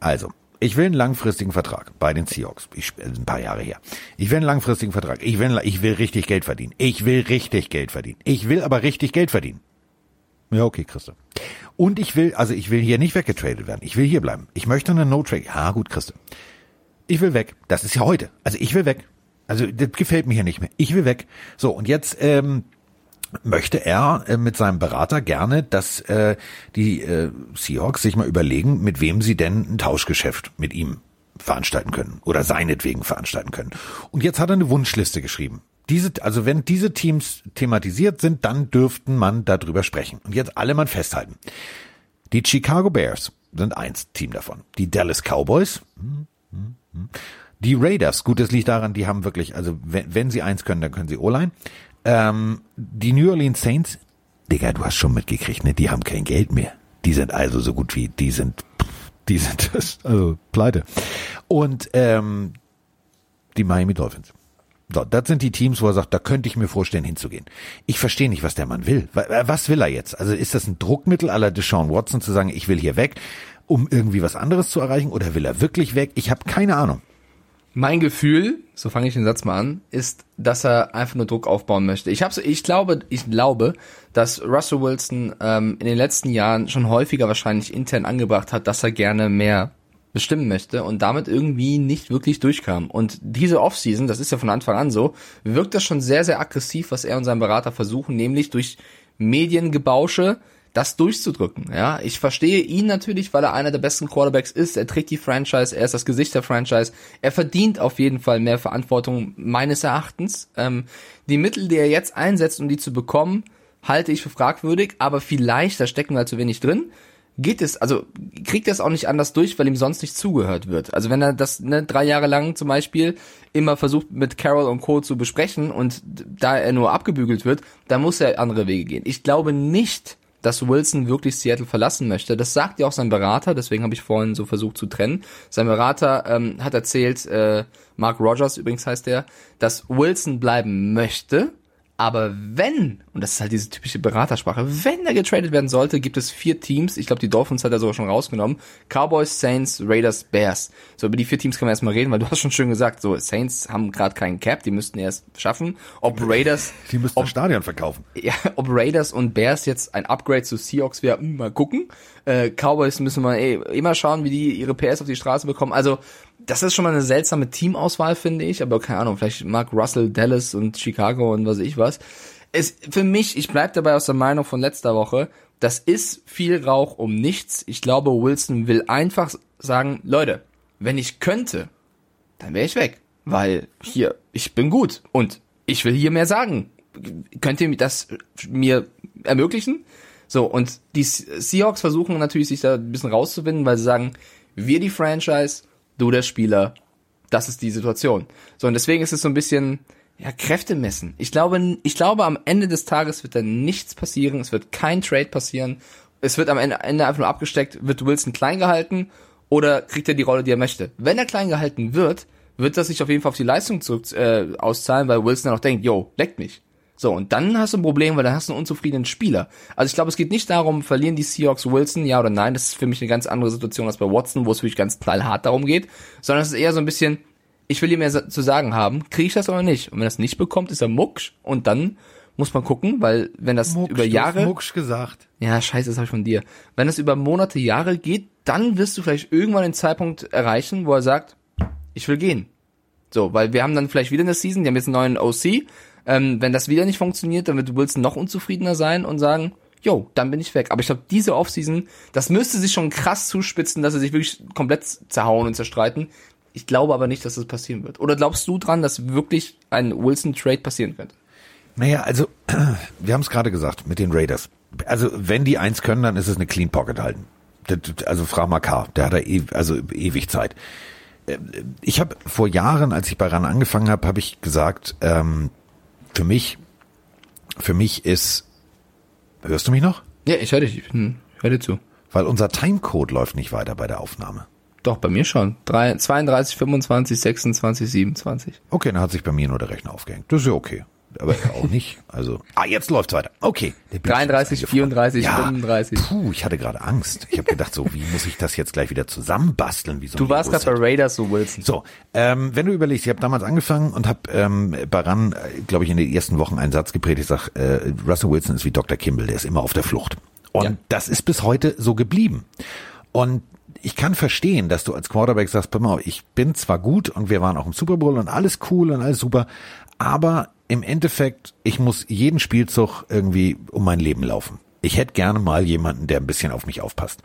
Also, ich will einen langfristigen Vertrag bei den Seahawks. Ich, äh, ein paar Jahre her. Ich will einen langfristigen Vertrag. Ich will, ich will richtig Geld verdienen. Ich will richtig Geld verdienen. Ich will aber richtig Geld verdienen. Ja, okay, Christa. Und ich will, also ich will hier nicht weggetradet werden. Ich will hier bleiben. Ich möchte eine No-Trade. Ja, gut, Christa. Ich will weg. Das ist ja heute. Also ich will weg. Also das gefällt mir hier nicht mehr. Ich will weg. So, und jetzt ähm, möchte er äh, mit seinem Berater gerne, dass äh, die äh, Seahawks sich mal überlegen, mit wem sie denn ein Tauschgeschäft mit ihm veranstalten können oder seinetwegen veranstalten können. Und jetzt hat er eine Wunschliste geschrieben. Diese, also wenn diese Teams thematisiert sind, dann dürften man darüber sprechen. Und jetzt alle mal festhalten. Die Chicago Bears sind eins Team davon. Die Dallas Cowboys, die Raiders, gut, das liegt daran, die haben wirklich, also wenn, wenn sie eins können, dann können sie O-Line. Ähm, die New Orleans Saints, Digga, du hast schon mitgekriegt, ne? Die haben kein Geld mehr. Die sind also so gut wie, die sind, die sind also pleite. Und ähm, die Miami Dolphins. So, das sind die Teams, wo er sagt, da könnte ich mir vorstellen, hinzugehen. Ich verstehe nicht, was der Mann will. Äh, Was will er jetzt? Also ist das ein Druckmittel aller Deshaun Watson zu sagen, ich will hier weg, um irgendwie was anderes zu erreichen? Oder will er wirklich weg? Ich habe keine Ahnung. Mein Gefühl, so fange ich den Satz mal an, ist, dass er einfach nur Druck aufbauen möchte. Ich hab's, ich glaube, ich glaube, dass Russell Wilson ähm, in den letzten Jahren schon häufiger wahrscheinlich intern angebracht hat, dass er gerne mehr bestimmen möchte und damit irgendwie nicht wirklich durchkam. Und diese Offseason, das ist ja von Anfang an so, wirkt das schon sehr, sehr aggressiv, was er und sein Berater versuchen, nämlich durch Mediengebausche das durchzudrücken. Ja, ich verstehe ihn natürlich, weil er einer der besten Quarterbacks ist. Er trägt die Franchise, er ist das Gesicht der Franchise. Er verdient auf jeden Fall mehr Verantwortung meines Erachtens. Ähm, die Mittel, die er jetzt einsetzt, um die zu bekommen, halte ich für fragwürdig, aber vielleicht, da stecken wir zu wenig drin, geht es, also kriegt er es auch nicht anders durch, weil ihm sonst nicht zugehört wird. Also wenn er das ne, drei Jahre lang zum Beispiel immer versucht mit Carol und Co. zu besprechen und da er nur abgebügelt wird, dann muss er andere Wege gehen. Ich glaube nicht, dass Wilson wirklich Seattle verlassen möchte. Das sagt ja auch sein Berater, deswegen habe ich vorhin so versucht zu trennen. Sein Berater ähm, hat erzählt, äh, Mark Rogers übrigens heißt er, dass Wilson bleiben möchte, aber wenn, und das ist halt diese typische Beratersprache, wenn er getradet werden sollte, gibt es vier Teams. Ich glaube, die Dolphins hat er sogar schon rausgenommen. Cowboys, Saints, Raiders, Bears. So, über die vier Teams können wir erstmal reden, weil du hast schon schön gesagt, so, Saints haben gerade keinen Cap, die müssten erst schaffen. Ob Raiders, Die müssen das Stadion verkaufen. ja, ob Raiders und Bears jetzt ein Upgrade zu Seahawks wäre, hm, mal gucken. Äh, Cowboys müssen wir eh, immer schauen, wie die ihre PS auf die Straße bekommen. Also, das ist schon mal eine seltsame Teamauswahl, finde ich. Aber keine Ahnung, vielleicht mag Russell, Dallas und Chicago und was ich was. Es, für mich, ich bleib dabei aus der Meinung von letzter Woche, das ist viel Rauch um nichts. Ich glaube, Wilson will einfach sagen, Leute, wenn ich könnte, dann wäre ich weg. Weil hier, ich bin gut und ich will hier mehr sagen. Könnt ihr das mir ermöglichen? So, und die Seahawks versuchen natürlich, sich da ein bisschen rauszuwinden, weil sie sagen, wir die Franchise, du der Spieler, das ist die Situation. So, und deswegen ist es so ein bisschen, ja, Kräfte messen. Ich glaube, ich glaube, am Ende des Tages wird da nichts passieren, es wird kein Trade passieren, es wird am Ende, einfach nur abgesteckt, wird Wilson klein gehalten oder kriegt er die Rolle, die er möchte. Wenn er klein gehalten wird, wird das sich auf jeden Fall auf die Leistung zurück äh, auszahlen, weil Wilson dann auch denkt, yo, leckt mich. So, und dann hast du ein Problem, weil dann hast du einen unzufriedenen Spieler. Also ich glaube, es geht nicht darum, verlieren die Seahawks Wilson, ja oder nein. Das ist für mich eine ganz andere Situation als bei Watson, wo es wirklich ganz knallhart darum geht. Sondern es ist eher so ein bisschen, ich will ihm mehr zu sagen haben, kriege ich das oder nicht? Und wenn er es nicht bekommt, ist er mucksch. Und dann muss man gucken, weil wenn das Mucksch, über Jahre... Mucksch gesagt. Ja, scheiße, das habe ich von dir. Wenn es über Monate, Jahre geht, dann wirst du vielleicht irgendwann den Zeitpunkt erreichen, wo er sagt, ich will gehen. So, weil wir haben dann vielleicht wieder eine Season, die haben jetzt einen neuen OC. Ähm, wenn das wieder nicht funktioniert, dann wird Wilson noch unzufriedener sein und sagen, jo, dann bin ich weg. Aber ich glaube, diese Offseason, das müsste sich schon krass zuspitzen, dass sie sich wirklich komplett zerhauen und zerstreiten. Ich glaube aber nicht, dass das passieren wird. Oder glaubst du dran, dass wirklich ein Wilson-Trade passieren könnte? Naja, also, wir haben es gerade gesagt mit den Raiders. Also, wenn die eins können, dann ist es eine Clean Pocket halten. Also, frag mal K, der hat da e also ewig Zeit. Äh, Ich habe vor Jahren, als ich bei RAN angefangen habe, habe ich gesagt, ähm, für mich, für mich ist, hörst du mich noch? Ja, ich höre dich, ich bin- ich höre dir zu. Weil unser Timecode läuft nicht weiter bei der Aufnahme. Doch, bei mir schon. Drei- 32, 25, 26, 27. Okay, dann hat sich bei mir nur der Rechner aufgehängt. Das ist ja okay. Aber auch nicht. Also, ah, jetzt läuft's weiter. Okay. Der Bildschirm ist 33, eingefroren. 34, 35. Puh, ich hatte gerade Angst. Ich habe gedacht, so, wie muss ich das jetzt gleich wieder zusammenbasteln? Wie so Du warst gerade bei Raiders, so Wilson. So, ähm, wenn du überlegst, ich habe damals angefangen und habe ähm, bei RAN, glaube ich, in den ersten Wochen einen Satz geprägt. Ich sag, äh, Russell Wilson ist wie Dr. Kimball, der ist immer auf der Flucht. Und Ja. das ist bis heute so geblieben. Und ich kann verstehen, dass du als Quarterback sagst, pass mal, auf, ich bin zwar gut und wir waren auch im Super Bowl und alles cool und alles super, aber im Endeffekt, ich muss jeden Spielzug irgendwie um mein Leben laufen. Ich hätte gerne mal jemanden, der ein bisschen auf mich aufpasst.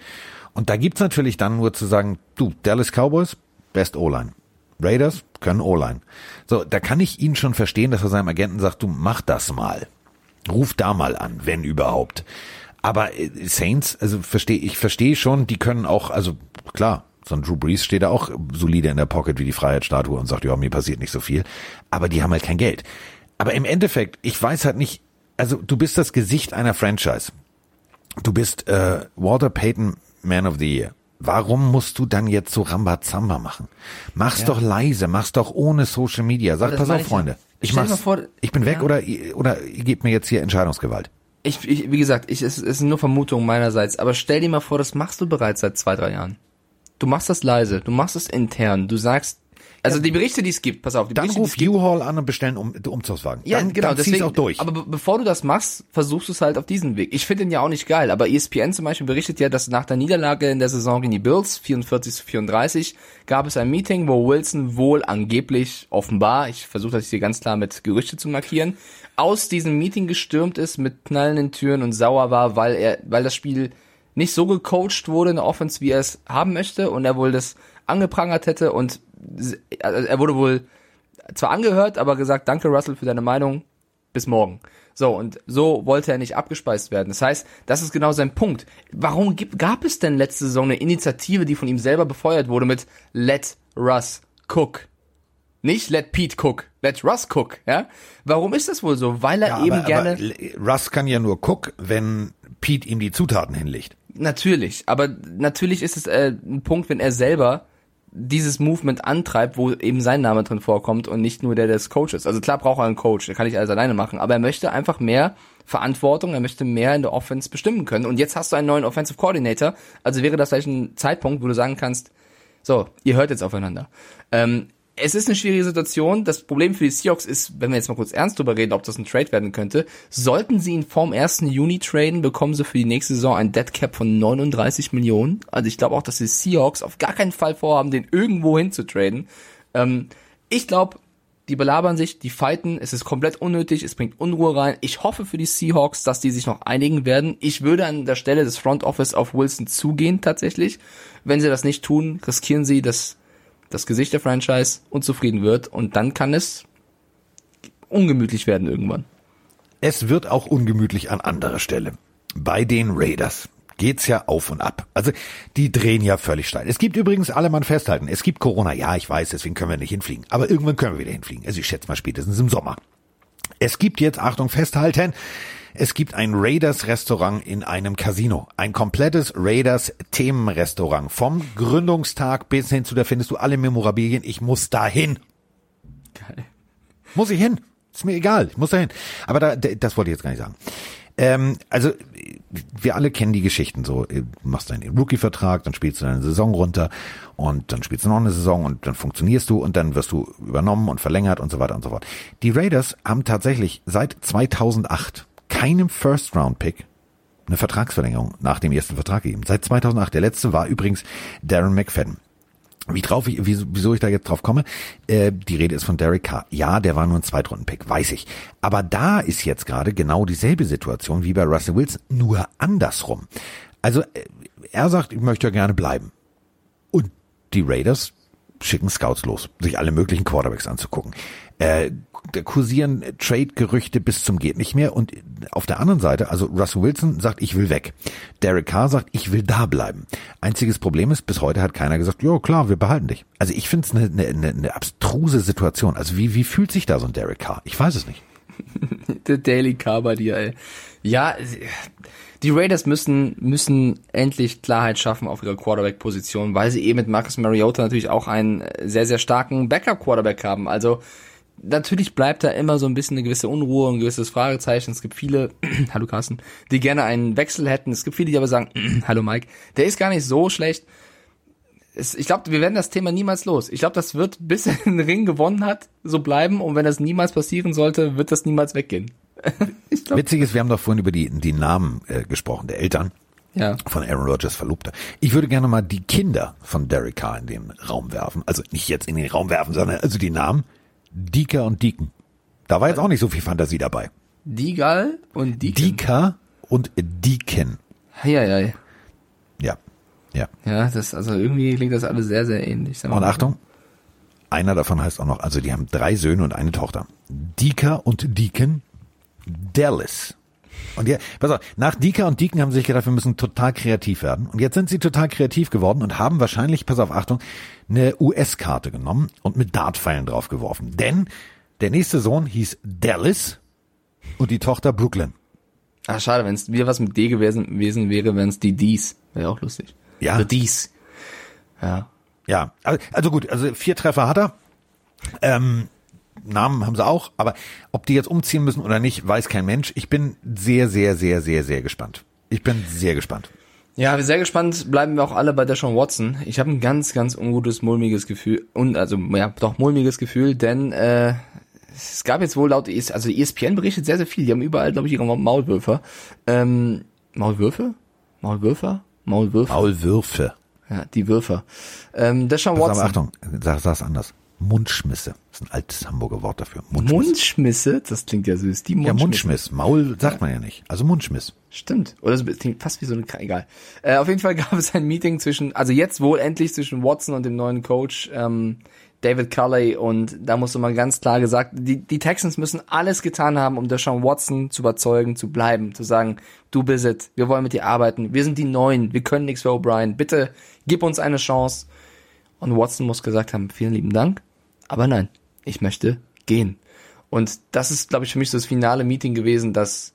Und da gibt's natürlich dann nur zu sagen, du, Dallas Cowboys, best O-Line. Raiders können O-Line. So, da kann ich ihn schon verstehen, dass er seinem Agenten sagt, du mach das mal. Ruf da mal an, wenn überhaupt. Aber äh, Saints, also verstehe ich verstehe schon, die können auch, also klar, so ein Drew Brees steht da auch solide in der Pocket wie die Freiheitsstatue und sagt, ja, mir passiert nicht so viel. Aber die haben halt kein Geld. Aber im Endeffekt, ich weiß halt nicht, also du bist das Gesicht einer Franchise. Du bist äh, Walter Payton Man of the Year. Warum musst du dann jetzt so Rambazamba machen? Mach's doch leise, mach's doch ohne Social Media. Sag, pass auf, ich ja. Freunde. Ich mach's. vor- ich bin weg Ja. oder, oder ihr gebt mir jetzt hier Entscheidungsgewalt. Ich, ich, wie gesagt, ich, es, es sind nur Vermutungen meinerseits, aber stell dir mal vor, das machst du bereits seit zwei, drei Jahren. Du machst das leise, du machst es intern, du sagst, also die Berichte, die es gibt, pass auf, die Dann Berichte, die ruf es gibt, U-Haul an und bestellen um, Umzugswagen. ja, dann, genau, dann deswegen, auch durch. aber be bevor du das machst, versuchst du es halt auf diesen Weg. Ich finde den ja auch nicht geil, aber ESPN zum Beispiel berichtet ja, dass nach der Niederlage in der Saison gegen die Bills, 44 zu 34, gab es ein Meeting, wo Wilson wohl angeblich, offenbar, ich versuche das hier ganz klar mit Gerüchte zu markieren, aus diesem Meeting gestürmt ist mit knallenden Türen und sauer war, weil er, weil das Spiel nicht so gecoacht wurde in der Offense, wie er es haben möchte und er wohl das angeprangert hätte und also er wurde wohl zwar angehört, aber gesagt, danke Russell für deine Meinung, bis morgen. So, und so wollte er nicht abgespeist werden. Das heißt, das ist genau sein Punkt. Warum gibt, gab es denn letzte Saison eine Initiative, die von ihm selber befeuert wurde mit Let Russ Cook? Nicht Let Pete Cook, Let Russ Cook, ja? Warum ist das wohl so? Weil er Ja, eben aber, gerne... aber Russ kann ja nur Cook, wenn Pete ihm die Zutaten hinlegt. Natürlich, aber natürlich ist es äh, ein Punkt, wenn er selber dieses Movement antreibt, wo eben sein Name drin vorkommt und nicht nur der des Coaches. Also klar braucht er einen Coach, der kann nicht alles alleine machen, aber er möchte einfach mehr Verantwortung, er möchte mehr in der Offense bestimmen können. Und jetzt hast du einen neuen Offensive Coordinator, also wäre das vielleicht ein Zeitpunkt, wo du sagen kannst, so, ihr hört jetzt aufeinander. Ähm, es ist eine schwierige Situation. Das Problem für die Seahawks ist, wenn wir jetzt mal kurz ernst drüber reden, ob das ein Trade werden könnte, sollten sie ihn vorm 1. Juni traden, bekommen sie für die nächste Saison ein Dead Cap von 39 Millionen. Also ich glaube auch, dass die Seahawks auf gar keinen Fall vorhaben, den irgendwo hinzutraden. Ähm, ich glaube, die belabern sich, die fighten, es ist komplett unnötig, es bringt Unruhe rein. Ich hoffe für die Seahawks, dass die sich noch einigen werden. Ich würde an der Stelle des Front Office auf Wilson zugehen tatsächlich. Wenn sie das nicht tun, riskieren sie, dass das Gesicht der Franchise unzufrieden wird und dann kann es ungemütlich werden irgendwann. Es wird auch ungemütlich an anderer Stelle. Bei den Raiders geht's ja auf und ab. Also die drehen ja völlig steil. Es gibt übrigens alle Mann festhalten. Es gibt Corona. Ja, ich weiß, deswegen können wir nicht hinfliegen. Aber irgendwann können wir wieder hinfliegen. Also ich schätze mal spätestens im Sommer. Es gibt jetzt, Achtung, festhalten, es gibt ein Raiders Restaurant in einem Casino. Ein komplettes Raiders Themenrestaurant. Vom Gründungstag bis hin zu, da findest du alle Memorabilien. Ich muss da hin. Geil. Muss ich hin. Ist mir egal. Ich muss da hin. Aber da, das wollte ich jetzt gar nicht sagen. Ähm, also, wir alle kennen die Geschichten so. Du machst deinen Rookie-Vertrag, dann spielst du deine Saison runter und dann spielst du noch eine Saison und dann funktionierst du und dann wirst du übernommen und verlängert und so weiter und so fort. Die Raiders haben tatsächlich seit 2008 keinem First-Round-Pick eine Vertragsverlängerung nach dem ersten Vertrag gegeben. Seit 2008. Der letzte war übrigens Darren McFadden. Wie drauf ich, wieso, ich da jetzt drauf komme? Äh, die Rede ist von Derek Carr. Ja, der war nur ein Zweitrunden-Pick, weiß ich. Aber da ist jetzt gerade genau dieselbe Situation wie bei Russell Wilson, nur andersrum. Also äh, er sagt, ich möchte ja gerne bleiben. Und die Raiders schicken Scouts los, sich alle möglichen Quarterbacks anzugucken. Äh, kursieren Trade-Gerüchte bis zum geht nicht mehr. Und auf der anderen Seite, also Russell Wilson sagt, ich will weg. Derek Carr sagt, ich will da bleiben. Einziges Problem ist, bis heute hat keiner gesagt, ja klar, wir behalten dich. Also ich finde es eine, eine, eine, eine abstruse Situation. Also wie, wie fühlt sich da so ein Derek Carr? Ich weiß es nicht. Der Daily Car bei dir, ey. Ja, die Raiders müssen, müssen endlich Klarheit schaffen auf ihrer Quarterback-Position, weil sie eben mit Marcus Mariota natürlich auch einen sehr, sehr starken Backup-Quarterback haben. Also, natürlich bleibt da immer so ein bisschen eine gewisse Unruhe, ein gewisses Fragezeichen. Es gibt viele, hallo Carsten, die gerne einen Wechsel hätten. Es gibt viele, die aber sagen, hallo Mike, der ist gar nicht so schlecht. Es, ich glaube, wir werden das Thema niemals los. Ich glaube, das wird, bis er den Ring gewonnen hat, so bleiben. Und wenn das niemals passieren sollte, wird das niemals weggehen. ich glaub, Witzig ist, wir haben doch vorhin über die, die Namen äh, gesprochen, der Eltern. Ja. Von Aaron Rodgers Verlobter. Ich würde gerne mal die Kinder von Derek Carr in den Raum werfen. Also nicht jetzt in den Raum werfen, sondern also die Namen. Dika und Deacon. Da war jetzt auch nicht so viel Fantasie dabei. Digal und Deacon. Dika und Deacon. Ja, ja, ja. Ja. Das, also irgendwie klingt das alles sehr, sehr ähnlich. Und Achtung, einer davon heißt auch noch, also die haben drei Söhne und eine Tochter. Dika und Deacon Dallas. Und ja, pass auf, nach Dika und Deacon haben sie sich gedacht, wir müssen total kreativ werden. Und jetzt sind sie total kreativ geworden und haben wahrscheinlich, pass auf, Achtung, eine US-Karte genommen und mit Dartpfeilen drauf geworfen. Denn der nächste Sohn hieß Dallas und die Tochter Brooklyn. Ach, schade, wenn es wieder was mit D gewesen, gewesen wäre, wenn es die Ds. Wäre auch lustig. Ja. The Ds. Ja. Ja, also, also gut, also vier Treffer hat er. Ähm, Namen haben sie auch, aber ob die jetzt umziehen müssen oder nicht, weiß kein Mensch. Ich bin sehr, sehr, sehr, sehr, sehr gespannt. Ich bin sehr gespannt. Ja, sehr gespannt bleiben wir auch alle bei Deshaun Watson. Ich habe ein ganz, ganz ungutes, mulmiges Gefühl. Und also, ja, doch mulmiges Gefühl, denn äh, es gab jetzt wohl laut ES, also ESPN berichtet sehr, sehr viel. Die haben überall, glaube ich, ihre Maulwürfer. Ähm, Maulwürfe? Maulwürfer? Maulwürfe? Maulwürfe. Ja, die Würfer. Ähm, Deshaun Aber Watson. Achtung, sag, sag's anders. Mundschmisse. Das ist ein altes Hamburger Wort dafür. Mundschmiss. Mundschmisse? Das klingt ja süß. Die ja, Mundschmisse. Mundschmiss. Maul sagt man ja nicht. Also Mundschmiss. Stimmt. Oder so, klingt fast wie so eine, egal. Äh, auf jeden Fall gab es ein Meeting zwischen, also jetzt wohl endlich zwischen Watson und dem neuen Coach, ähm, David Culley und da muss man ganz klar gesagt, die, die Texans müssen alles getan haben, um Deshaun Watson zu überzeugen, zu bleiben, zu sagen, du bist es, wir wollen mit dir arbeiten, wir sind die Neuen, wir können nichts für O'Brien, bitte gib uns eine Chance. Und Watson muss gesagt haben, vielen lieben Dank, aber nein, ich möchte gehen. Und das ist, glaube ich, für mich so das finale Meeting gewesen, dass,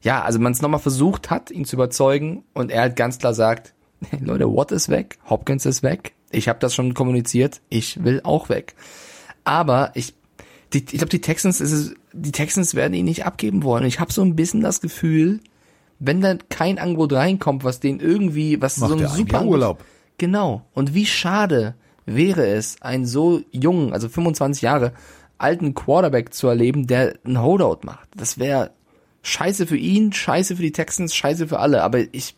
ja, also man es nochmal versucht hat, ihn zu überzeugen und er halt ganz klar sagt, hey, Leute, Watt ist weg, Hopkins ist weg, ich habe das schon kommuniziert, ich will auch weg. Aber ich, die, ich glaube, die Texans ist es, die Texans werden ihn nicht abgeben wollen. Ich habe so ein bisschen das Gefühl, wenn da kein Angebot reinkommt, was den irgendwie, was Macht so ein super Urlaub. Genau. Und wie schade wäre es, einen so jungen, also 25 Jahre alten Quarterback zu erleben, der einen Holdout macht. Das wäre scheiße für ihn, scheiße für die Texans, scheiße für alle. Aber ich,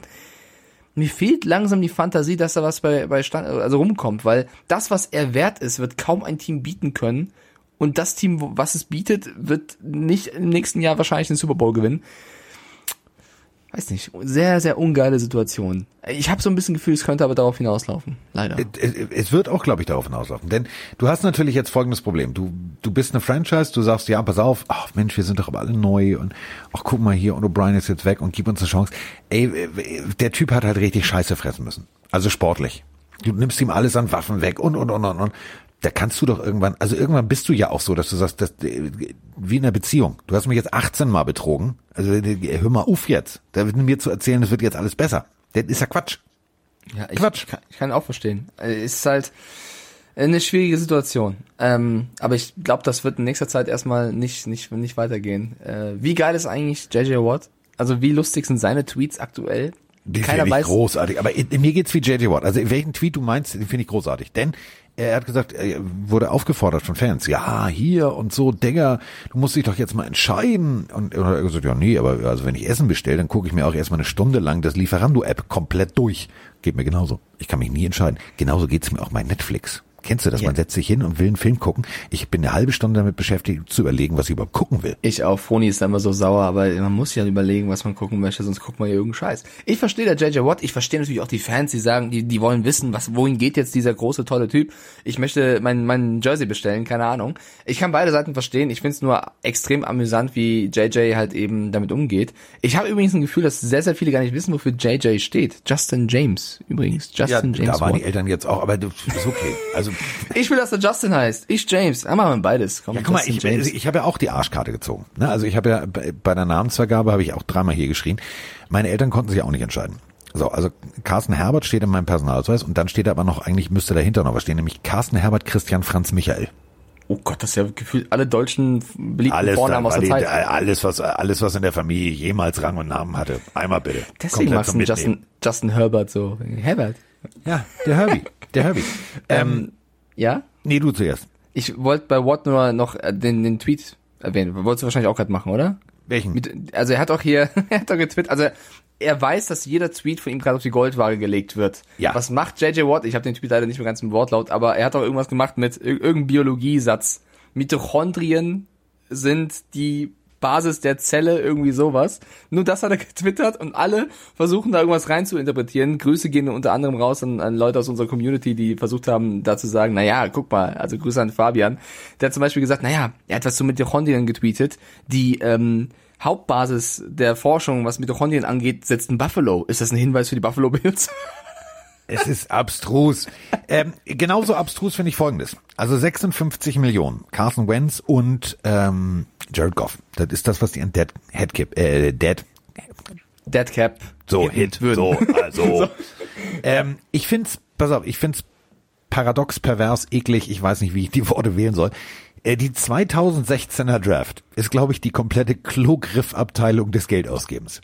mir fehlt langsam die Fantasie, dass da was bei, bei Stand, also rumkommt, weil das, was er wert ist, wird kaum ein Team bieten können. Und das Team, was es bietet, wird nicht im nächsten Jahr wahrscheinlich den Super Bowl gewinnen. Weiß nicht, sehr, sehr ungeile Situation. Ich habe so ein bisschen Gefühl, es könnte aber darauf hinauslaufen. Leider. Es- wird auch, glaube ich, darauf hinauslaufen. Denn du hast natürlich jetzt folgendes Problem. Du, du bist eine Franchise, du sagst, ja, pass auf, ach Mensch, wir sind doch aber alle neu und ach guck mal hier und O'Brien ist jetzt weg und gib uns eine Chance. Ey, der Typ hat halt richtig Scheiße fressen müssen. Also sportlich. Du nimmst ihm alles an Waffen weg und, und, und, und, und. Da kannst du doch irgendwann, also irgendwann bist du ja auch so, dass du sagst, das, wie in einer Beziehung. Du hast mich jetzt 18 Mal betrogen. Also hör mal auf jetzt. Da wird mir zu erzählen, es wird jetzt alles besser. Das ist ja Quatsch. Ja, ich, Quatsch. Ich kann, ich kann auch verstehen. Äh, Es ist halt eine schwierige Situation. Ähm, aber ich glaube, das wird in nächster Zeit erstmal nicht, nicht, nicht weitergehen. Äh, wie geil ist eigentlich JJ Watt? Also wie lustig sind seine Tweets aktuell? Den Keiner finde ich weiß. großartig. Aber in, mir geht's wie JJ Watt. Also welchen Tweet du meinst, den finde ich großartig. Denn er hat gesagt, er wurde aufgefordert von Fans. Ja, hier und so, Digga, du musst dich doch jetzt mal entscheiden. Und er hat gesagt, ja, nee, aber also wenn ich Essen bestelle, dann gucke ich mir auch erstmal eine Stunde lang das Lieferando-App komplett durch. Geht mir genauso. Ich kann mich nie entscheiden. Genauso geht's mir auch bei Netflix. Kennst du das? Ja. Man setzt sich hin und will einen Film gucken. Ich bin eine halbe Stunde damit beschäftigt, zu überlegen, was ich überhaupt gucken will. Ich auch. Froni ist da immer so sauer, aber man muss ja überlegen, was man gucken möchte, sonst guckt man ja irgendeinen Scheiß. Ich verstehe der JJ Watt, ich verstehe natürlich auch die Fans, die sagen, die, die wollen wissen, was, wohin geht jetzt dieser große, tolle Typ. Ich möchte mein, mein Jersey bestellen, keine Ahnung. Ich kann beide Seiten verstehen. Ich finde es nur extrem amüsant, wie JJ halt eben damit umgeht. Ich habe übrigens ein Gefühl, dass sehr, sehr viele gar nicht wissen, wofür JJ steht. Justin James übrigens. Justin ja, James da waren Watt. die Eltern jetzt auch, aber das ist okay. Also Ich will, dass der Justin heißt. Ich James. Ja, machen wir beides. Komm, Ja, guck mal, Justin ich, James. ich habe ja auch die Arschkarte gezogen. Ne? Also ich habe ja bei bei der Namensvergabe habe ich auch dreimal hier geschrien. Meine Eltern konnten sich auch nicht entscheiden. So, also Carsten Herbert steht in meinem Personalausweis und dann steht aber noch, eigentlich müsste dahinter noch was stehen, nämlich Carsten Herbert Christian Franz Michael. Oh Gott, das ist ja gefühlt alle deutschen beliebten Alles, Vornamen aus der Zeit. alles, was, alles, was in der Familie jemals Rang und Namen hatte. Einmal bitte. Deswegen magst zum du. Justin, Justin Herbert so. Herbert. Ja, der Herbie. Der Herbie. ähm, Ja? nee, du zuerst. Ich wollte bei Watt nur noch äh, den, den Tweet erwähnen. Wolltest du wahrscheinlich auch gerade machen, oder? Welchen? Mit, also er hat auch hier, er hat doch getwittert, also er weiß, dass jeder Tweet von ihm gerade auf die Goldwaage gelegt wird. Ja. Was macht JJ Watt? Ich habe den Tweet leider nicht mehr ganz im Wortlaut, aber er hat auch irgendwas gemacht mit ir- irgendeinem Biologiesatz. Mitochondrien sind die Basis der Zelle, irgendwie sowas. Nur das hat er getwittert und alle versuchen da irgendwas rein zu interpretieren. Grüße gehen unter anderem raus an, an Leute aus unserer Community, die versucht haben, da zu sagen, naja, guck mal, also Grüße an Fabian. Der hat zum Beispiel gesagt, naja, er hat was zu Mitochondrien getweetet, die ähm, Hauptbasis der Forschung, was Mitochondrien angeht, setzt ein Buffalo. Ist das ein Hinweis für die Buffalo Bills? Es ist abstrus. ähm, genauso abstrus finde ich folgendes. Also 56 Millionen. Carson Wentz und ähm, Jared Goff. Das ist das, was die an Dead Headcap, äh, Dead Deadcap. so Hit Hit so also. ähm, ich find's, pass auf, ich find's paradox, pervers, eklig. Ich weiß nicht, wie ich die Worte wählen soll. Äh, Die 2016er Draft ist, glaube ich, die komplette Klogriffabteilung des Geldausgebens.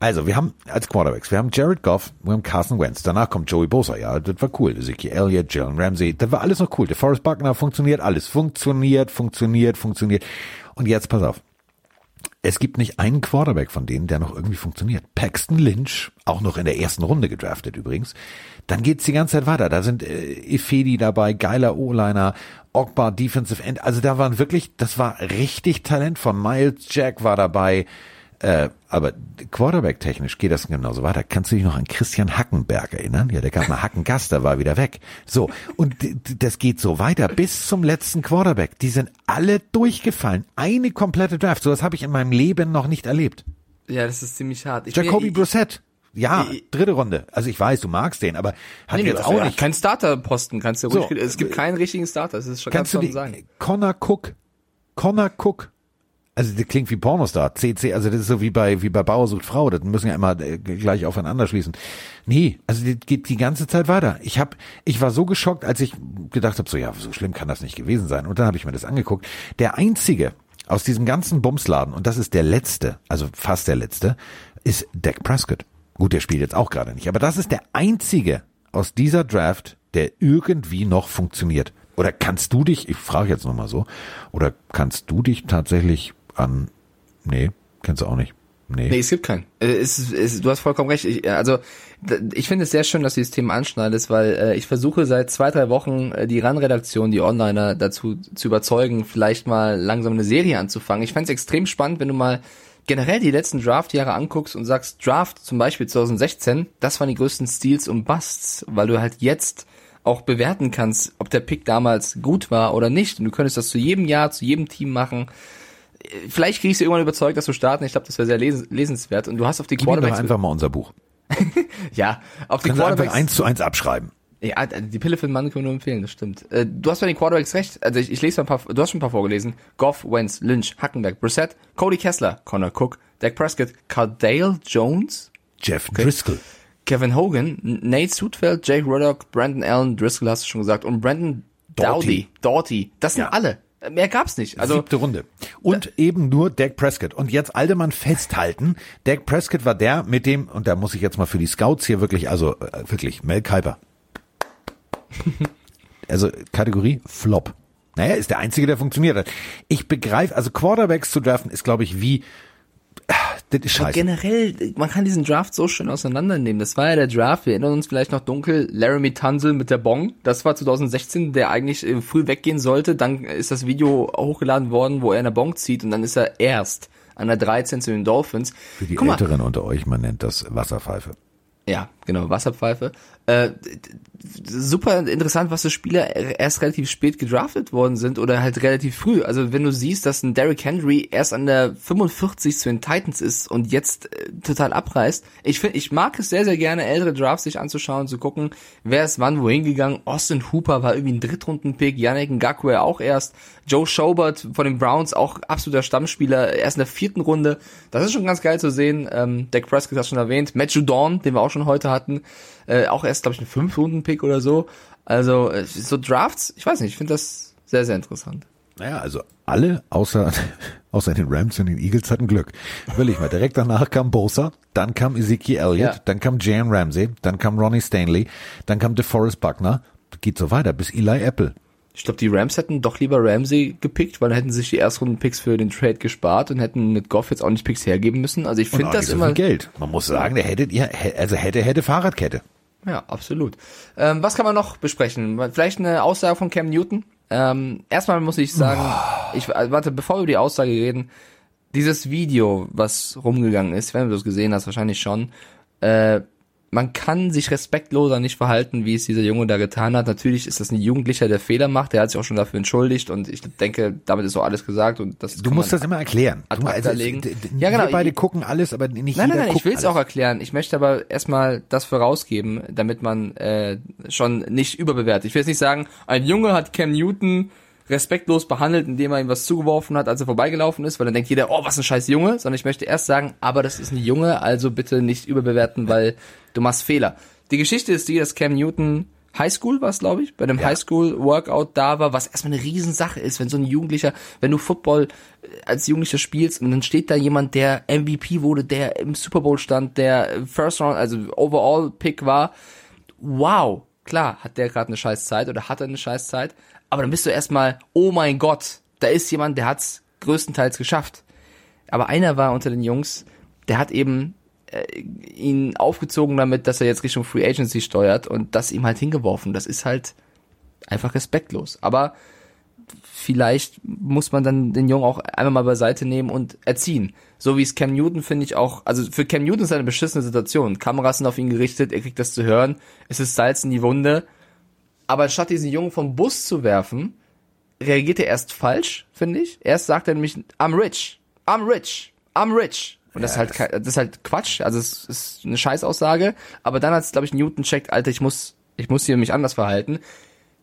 Also, wir haben als Quarterbacks, wir haben Jared Goff, wir haben Carson Wentz, danach kommt Joey Bosa, ja, das war cool. Ezekiel Elliott, Jalen Ramsey, das war alles noch cool. Der Forrest Buckner funktioniert alles. Funktioniert, funktioniert, funktioniert. Und jetzt, pass auf. Es gibt nicht einen Quarterback von denen, der noch irgendwie funktioniert. Paxton Lynch, auch noch in der ersten Runde gedraftet übrigens. Dann geht's die ganze Zeit weiter. Da sind äh, Ifedi dabei, geiler O-Liner, Ogbar Defensive End. Also da waren wirklich, das war richtig Talent von Miles Jack war dabei. Äh, aber Quarterback-technisch geht das genauso weiter. Kannst du dich noch an Christian Hackenberg erinnern? Ja, der gab mal Hackengast, der war wieder weg. So, und das geht so weiter bis zum letzten Quarterback. Die sind alle durchgefallen. Eine komplette Draft. So was habe ich in meinem Leben noch nicht erlebt. Ja, das ist ziemlich hart. Ich Jacoby Brissett. Ja, dritte Runde. Also ich weiß, du magst den, aber hat Nee, jetzt das auch nicht. Kein Starterposten kannst du So. ruhig, es gibt keinen richtigen Starter, das ist schon Kannst du ganz die, sagen. Connor Cook, Connor Cook. Also das klingt wie Pornostar, CC, also das ist so wie bei wie bei Bauer sucht Frau, das müssen ja immer äh, gleich aufeinander schließen. Nee, also das geht die ganze Zeit weiter. Ich hab, ich war so geschockt, als ich gedacht habe, so ja, so schlimm kann das nicht gewesen sein. Und dann habe ich mir das angeguckt. Der einzige aus diesem ganzen Bumsladen und das ist der letzte, also fast der letzte, ist Dak Prescott. Gut, der spielt jetzt auch gerade nicht, aber das ist der einzige aus dieser Draft, der irgendwie noch funktioniert. Oder kannst du dich, ich frage jetzt nochmal so, oder kannst du dich tatsächlich an, nee, kennst du auch nicht. Nee. Nee, es gibt keinen. Äh, Es, es, du hast vollkommen recht. Ich, also d- ich finde es sehr schön, dass du das Thema anschneidest, weil äh, ich versuche seit zwei, drei Wochen äh, die RAN-Redaktion, die Onliner dazu zu überzeugen, vielleicht mal langsam eine Serie anzufangen. Ich fände es extrem spannend, wenn du mal generell die letzten Draft-Jahre anguckst und sagst, Draft zum Beispiel 2016, das waren die größten Steals und Busts, weil du halt jetzt auch bewerten kannst, ob der Pick damals gut war oder nicht. Und du könntest das zu jedem Jahr, zu jedem Team machen. Vielleicht kriegst du irgendwann überzeugt, dass du starten. Ich glaube, das wäre sehr les lesenswert. Und du hast auf die Gib ihm doch Quarterbacks... einfach mal unser Buch. Ja, auf die Kannst du einfach Quarterbacks... eins zu eins abschreiben. Ja, die Pille für den Mann können wir nur empfehlen, das stimmt. Äh, du hast bei den Quarterbacks recht. Also ich, ich lese mal ein paar, du hast schon ein paar vorgelesen. Goff, Wentz, Lynch, Hackenberg, Brissett, Cody Kessler, Connor Cook, Dak Prescott, Cardale Jones, Jeff Driscoll. Kevin Hogan, Nate Sudfeld, Jake Ruddock, Brandon Allen, Driscoll hast du schon gesagt und Brandon Doughty. Doughty. Doughty. Das sind Ja. alle. Äh, Mehr gab's nicht. Also Siebte Runde. Und eben nur Dak Prescott. Und jetzt Aldemann festhalten, Dak Prescott war der mit dem, und da muss ich jetzt mal für die Scouts hier wirklich, also äh, wirklich, Mel Kiper. also Kategorie Flop. Naja, ist der einzige, der funktioniert hat. Ich begreife, also Quarterbacks zu draften ist, glaube ich, wie, das ist scheiße. generell, man kann diesen Draft so schön auseinandernehmen. Das war ja der Draft, wir erinnern uns vielleicht noch dunkel, Laramie Tunsil mit der Bong. Das war 2016, der eigentlich äh, früh weggehen sollte. Dann ist das Video hochgeladen worden, wo er in der Bong zieht und dann ist er erst an der 13 zu den Dolphins. Für die Guck mal, Älteren unter euch, man nennt das Wasserpfeife. Ja, genau, Wasserpfeife. Äh, super interessant, was für Spieler erst relativ spät gedraftet worden sind oder halt relativ früh. Also wenn du siehst, dass ein Derrick Henry erst an der 45 zu den Titans ist und jetzt äh, total abreißt. Ich finde, ich mag es sehr, sehr gerne, ältere Drafts sich anzuschauen, zu gucken, wer ist wann wohin gegangen. Austin Hooper war irgendwie ein Drittrunden-Pick, Yannick Ngakwe auch erst. Joe Schobert von den Browns, auch absoluter Stammspieler, erst in der vierten Runde. Das ist schon ganz geil zu sehen. Ähm, Dak Prescott hat schon erwähnt. Matt Judon, den wir auch schon heute hatten, äh, auch erst, glaube ich, ein Fünf-Runden-Pick oder so. Also äh, so Drafts, ich weiß nicht, ich finde das sehr, sehr interessant. Naja, also alle außer, außer den Rams und den Eagles hatten Glück. Überleg mal, direkt danach kam Bosa, dann kam Ezekiel Elliott, Ja. dann kam Jan Ramsey, dann kam Ronnie Stanley, dann kam DeForest Buckner. Geht so weiter bis Eli Apple. Ich glaube, die Rams hätten doch lieber Ramsey gepickt, weil dann hätten sich die Erstrunden-Picks für den Trade gespart und hätten mit Goff jetzt auch nicht Picks hergeben müssen. Also ich finde das immer... Geld. Man muss sagen, der hättet ihr, also hätte, hätte Fahrradkette. Ja, absolut. Ähm, was kann man noch besprechen? Vielleicht eine Aussage von Cam Newton. Ähm, erstmal muss ich sagen, ich also, warte, bevor wir über die Aussage reden, dieses Video, was rumgegangen ist, wenn du das gesehen hast, wahrscheinlich schon, äh, man kann sich respektloser nicht verhalten, wie es dieser Junge da getan hat. Natürlich ist das ein Jugendlicher, der Fehler macht. Der hat sich auch schon dafür entschuldigt und ich denke, damit ist auch alles gesagt und das Du musst das immer erklären. ad Du, acta legen. Ja, genau. Wir beide gucken alles, aber nicht Nein, nein, nein, ich will es auch erklären. Ich möchte aber erstmal das vorausgeben, damit man äh, schon nicht überbewertet. Ich will jetzt nicht sagen, ein Junge hat Cam Newton respektlos behandelt, indem er ihm was zugeworfen hat, als er vorbeigelaufen ist, weil dann denkt jeder, oh, was ein scheiß Junge, sondern ich möchte erst sagen, aber das ist ein Junge, also bitte nicht überbewerten, weil du machst Fehler. Die Geschichte ist die, dass Cam Newton Highschool war es, glaube ich, bei dem Highschool-Workout da war, was erstmal eine Riesensache ist, wenn so ein Jugendlicher, wenn du Football äh, als Jugendlicher spielst und dann steht da jemand, der MVP wurde, der im Super Bowl stand, der First Round, also Overall-Pick war. Wow, klar, hat der gerade eine scheiß Zeit oder hat er eine scheiß Zeit, aber dann bist du erstmal, oh mein Gott, da ist jemand, der hat's größtenteils geschafft. Aber einer war unter den Jungs, der hat eben äh, ihn aufgezogen damit, dass er jetzt Richtung Free Agency steuert und das ihm halt hingeworfen. Das ist halt einfach respektlos. Aber vielleicht muss man dann den Jungen auch einmal mal beiseite nehmen und erziehen. So wie es Cam Newton finde ich auch, also für Cam Newton ist eine beschissene Situation. Kameras sind auf ihn gerichtet, er kriegt das zu hören, es ist Salz in die Wunde. Aber anstatt diesen Jungen vom Bus zu werfen, reagiert er erst falsch, finde ich. Erst sagt er nämlich, I'm rich, I'm rich, I'm rich. Und das ist halt, das ist halt Quatsch. Also es ist eine Scheißaussage. Aber dann hat, glaube ich, Newton checkt, Alter, ich muss, ich muss hier mich anders verhalten.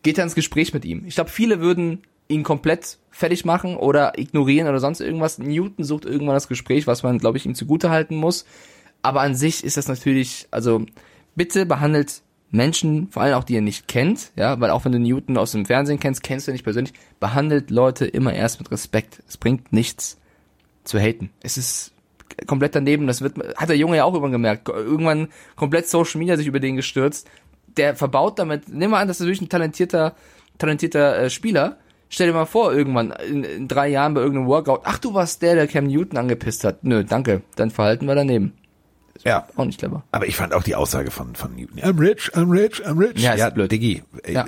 Geht er ins Gespräch mit ihm. Ich glaube, viele würden ihn komplett fertig machen oder ignorieren oder sonst irgendwas. Newton sucht irgendwann das Gespräch, was man, glaube ich, ihm zugute halten muss. Aber an sich ist das natürlich, also bitte behandelt Menschen, vor allem auch die ihr nicht kennt, ja, weil auch wenn du Newton aus dem Fernsehen kennst, kennst du ihn nicht persönlich, behandelt Leute immer erst mit Respekt. Es bringt nichts zu haten. Es ist komplett daneben, das wird, hat der Junge ja auch irgendwann gemerkt, irgendwann komplett Social Media sich über den gestürzt. Der verbaut damit, nimm mal an, das ist wirklich ein talentierter, talentierter äh, Spieler. Stell dir mal vor, irgendwann in, in drei Jahren bei irgendeinem Workout, ach du warst der, der Cam Newton angepisst hat. Nö, danke, dein Verhalten war daneben. Ja. Auch nicht clever. Aber ich fand auch die Aussage von, von Newton. I'm rich, I'm rich, I'm rich. Ja, ist ja blöd. Diggi. äh, Ja.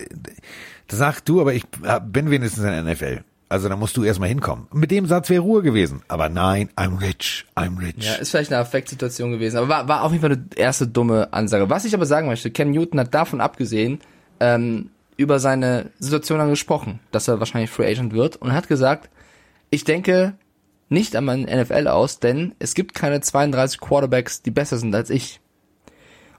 Sag du, aber ich äh, bin wenigstens in der NFL. Also da musst du erstmal hinkommen. Mit dem Satz wäre Ruhe gewesen. Aber nein, I'm rich, I'm rich. Ja, ist vielleicht eine Affektsituation gewesen, aber war, war auf jeden Fall eine erste dumme Ansage. Was ich aber sagen möchte, Cam Newton hat davon abgesehen, ähm, über seine Situation dann gesprochen, dass er wahrscheinlich Free Agent wird und hat gesagt, ich denke nicht an meinen NFL aus, denn es gibt keine 32 Quarterbacks, die besser sind als ich.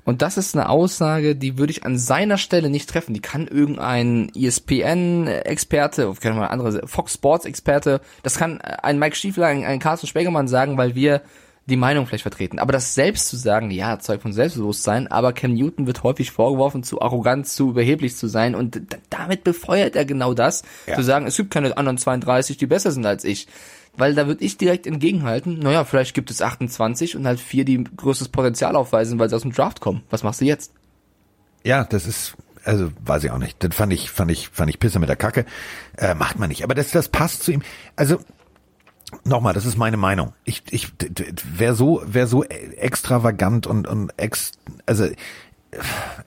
Und das ist eine Aussage, die würde ich an seiner Stelle nicht treffen. Die kann irgendein ESPN-Experte, keine Ahnung, andere Fox Sports-Experte, das kann ein Mike Stiefler, ein, ein Carsten Spägermann sagen, weil wir die Meinung vielleicht vertreten. Aber das selbst zu sagen, ja, Zeug von Selbstbewusstsein, aber Cam Newton wird häufig vorgeworfen, zu arrogant, zu überheblich zu sein und damit befeuert er genau das, Ja. zu sagen, es gibt keine anderen 32, die besser sind als ich. Weil da würde ich direkt entgegenhalten, naja, vielleicht gibt es 28 und halt vier, die größtes Potenzial aufweisen, weil sie aus dem Draft kommen. Was machst du jetzt? Ja, das ist, also weiß ich auch nicht. Das fand ich, fand ich, fand ich Pisse mit der Kacke. Äh, macht man nicht. Aber das, das passt zu ihm. Also nochmal, das ist meine Meinung. Ich, ich, wer so, wer so extravagant und und ex, also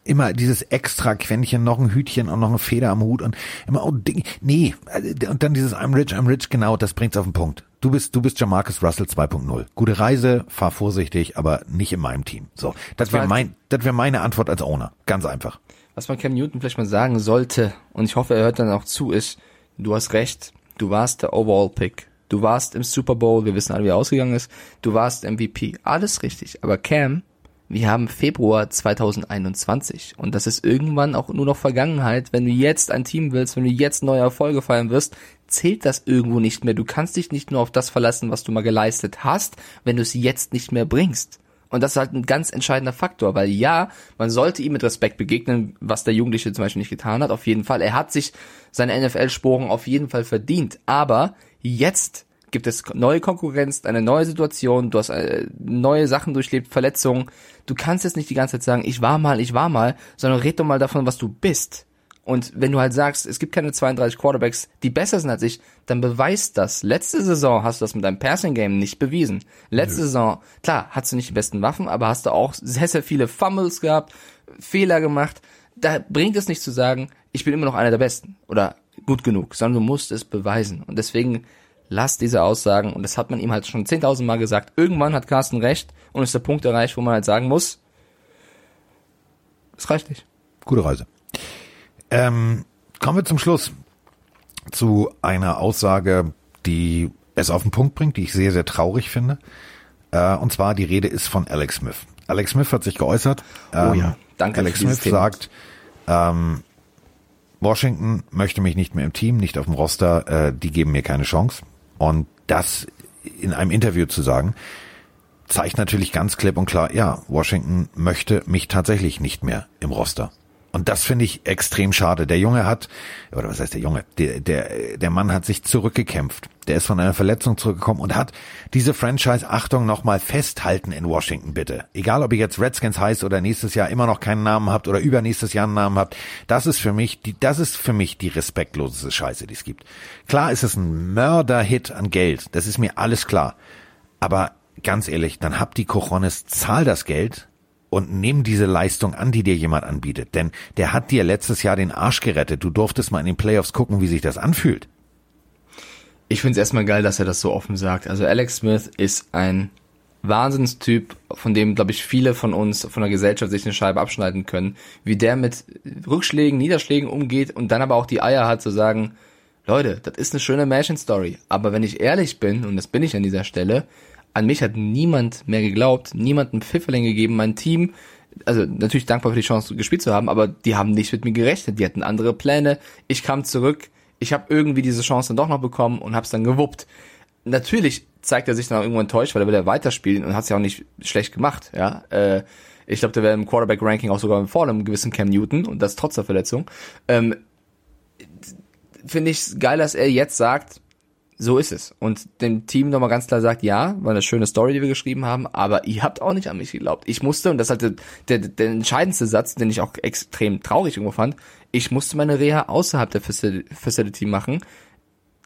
immer dieses extra Quäntchen, noch ein Hütchen und noch eine Feder am Hut und immer oh Ding, nee, äh, und dann dieses I'm rich, I'm rich, genau, das bringt's auf den Punkt. Du bist, du bist Jamarcus Russell 2.0. Gute Reise, fahr vorsichtig, aber nicht in meinem Team. So, das wäre mein, das wäre meine Antwort als Owner. Ganz einfach. Was man Cam Newton vielleicht mal sagen sollte, und ich hoffe, er hört dann auch zu, ist, du hast recht, du warst der Overall-Pick. Du warst im Super Bowl, wir wissen alle, wie er ausgegangen ist. Du warst MVP. Alles richtig. Aber Cam, wir haben Februar 2021 und das ist irgendwann auch nur noch Vergangenheit. Wenn du jetzt ein Team willst, wenn du jetzt neue Erfolge feiern wirst, zählt das irgendwo nicht mehr. Du kannst dich nicht nur auf das verlassen, was du mal geleistet hast, wenn du es jetzt nicht mehr bringst. Und das ist halt ein ganz entscheidender Faktor, weil ja, man sollte ihm mit Respekt begegnen, was der Jugendliche zum Beispiel nicht getan hat, auf jeden Fall. Er hat sich seine NFL-Sporen auf jeden Fall verdient. Aber jetzt gibt es neue Konkurrenz, eine neue Situation, du hast äh, neue Sachen durchlebt, Verletzungen. Du kannst jetzt nicht die ganze Zeit sagen, ich war mal, ich war mal, sondern red doch mal davon, was du bist. Und wenn du halt sagst, es gibt keine 32 Quarterbacks, die besser sind als ich, dann beweist das. Letzte Saison hast du das mit deinem Passing Game nicht bewiesen. Letzte Saison, klar, hast du nicht die besten Waffen, aber hast du auch sehr, sehr viele Fumbles gehabt, Fehler gemacht. Da bringt es nicht zu sagen, ich bin immer noch einer der Besten oder gut genug, sondern du musst es beweisen. Und deswegen lass diese Aussagen, und das hat man ihm halt schon 10.000 Mal gesagt, irgendwann hat Carsten recht und ist der Punkt erreicht, wo man halt sagen muss, es reicht nicht. Gute Reise. Ähm, kommen wir zum Schluss zu einer Aussage, die es auf den Punkt bringt, die ich sehr, sehr traurig finde. Äh, und zwar die Rede ist von Alex Smith. Alex Smith hat sich geäußert. Oh ja, danke Alex Smith Thema. sagt, ähm, Washington möchte mich nicht mehr im Team, nicht auf dem Roster, äh, die geben mir keine Chance. Und das in einem Interview zu sagen, zeigt natürlich ganz klipp und klar, ja, Washington möchte mich tatsächlich nicht mehr im Roster. Und das finde ich extrem schade. Der Junge hat, oder was heißt der Junge? Der, der, der Mann hat sich zurückgekämpft. Der ist von einer Verletzung zurückgekommen und hat diese Franchise, Achtung, nochmal festhalten in Washington, bitte. Egal, ob ihr jetzt Redskins heißt oder nächstes Jahr immer noch keinen Namen habt oder übernächstes Jahr einen Namen habt. Das ist für mich, die, das ist für mich die respektloseste Scheiße, die es gibt. Klar ist es ein Mörder-Hit an Geld. Das ist mir alles klar. Aber ganz ehrlich, dann habt die Cojones, zahl das Geld und nimm diese Leistung an, die dir jemand anbietet. Denn der hat dir letztes Jahr den Arsch gerettet. Du durftest mal in den Playoffs gucken, wie sich das anfühlt. Ich finde es erstmal geil, dass er das so offen sagt. Also Alex Smith ist ein Wahnsinnstyp, von dem, glaube ich, viele von uns, von der Gesellschaft sich eine Scheibe abschneiden können, wie der mit Rückschlägen, Niederschlägen umgeht und dann aber auch die Eier hat zu sagen, Leute, das ist eine schöne Märchen-Story, aber wenn ich ehrlich bin, und das bin ich an dieser Stelle, an mich hat niemand mehr geglaubt, niemand einen Pfifferling gegeben, mein Team, also natürlich dankbar für die Chance gespielt zu haben, aber die haben nicht mit mir gerechnet, die hatten andere Pläne, ich kam zurück, ich habe irgendwie diese Chance dann doch noch bekommen und habe es dann gewuppt. Natürlich zeigt er sich dann auch irgendwo enttäuscht, weil er will ja weiterspielen und hat es ja auch nicht schlecht gemacht, ja. Äh, ich glaube, der wäre im Quarterback-Ranking auch sogar vor einem gewissen Cam Newton und das trotz der Verletzung. Ähm, Finde ich geil, dass er jetzt sagt, so ist es. Und dem Team nochmal ganz klar sagt, ja, war eine schöne Story, die wir geschrieben haben, aber ihr habt auch nicht an mich geglaubt. Ich musste, und das ist halt der, der, der entscheidendste Satz, den ich auch extrem traurig irgendwo fand, ich musste meine Reha außerhalb der Facility machen.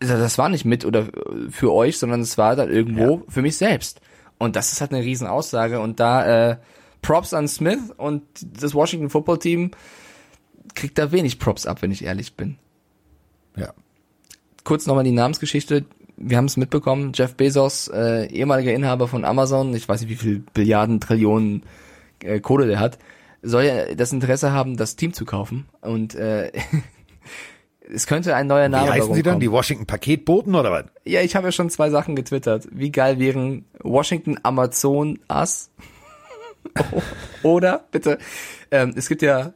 Das war nicht mit oder für euch, sondern es war dann irgendwo ja. für mich selbst. Und das ist halt eine riesen Aussage. Und da äh, Props an Smith und das Washington Football Team kriegt da wenig Props ab, wenn ich ehrlich bin. Ja. Kurz nochmal die Namensgeschichte. Wir haben es mitbekommen, Jeff Bezos, äh, ehemaliger Inhaber von Amazon, ich weiß nicht, wie viel Billiarden, Trillionen äh, Kohle der hat, soll ja das Interesse haben, das Team zu kaufen. Und äh, es könnte ein neuer Name Wie heißen sie dann? Die Washington Paketboten oder was? Ja, ich habe ja schon zwei Sachen getwittert. Wie geil wären Washington Amazon Us? oder bitte, ähm, es gibt ja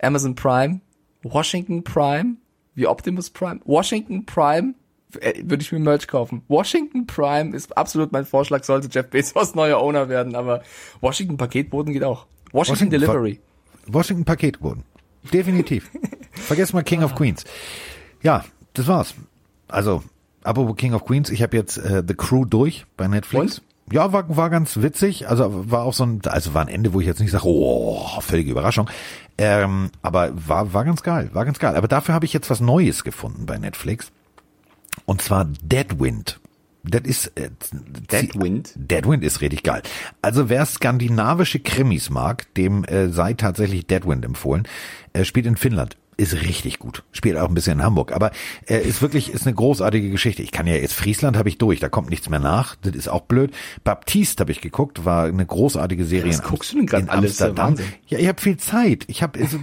Amazon Prime, Washington Prime, wie Optimus Prime, Washington Prime äh, würde ich mir Merch kaufen. Washington Prime ist absolut mein Vorschlag, sollte Jeff Bezos neuer Owner werden, aber Washington Paketboden geht auch. Washington, Washington Delivery. Washington Paketboden. Definitiv. Vergesst mal King of Queens. Ja, das war's. Also, apropos King of Queens, ich habe jetzt äh, The Crew durch bei Netflix. Und? Ja, war, war ganz witzig. Also war auch so ein, also war ein Ende, wo ich jetzt nicht sage, oh, völlige Überraschung. Ähm, aber war, war ganz geil, war ganz geil. Aber dafür habe ich jetzt was Neues gefunden bei Netflix. Und zwar Deadwind. Das ist äh, Deadwind. Deadwind ist richtig geil. Also wer skandinavische Krimis mag, dem äh, sei tatsächlich Deadwind empfohlen. Er spielt in Finnland ist richtig gut. Spielt auch ein bisschen in Hamburg, aber äh, ist wirklich ist eine großartige Geschichte. Ich kann ja jetzt Friesland habe ich durch, da kommt nichts mehr nach. Das ist auch blöd. Baptiste habe ich geguckt, war eine großartige Serie. Was guckst du denn gerade alles? Amsterdam. Ja, ich habe viel Zeit. Ich habe so,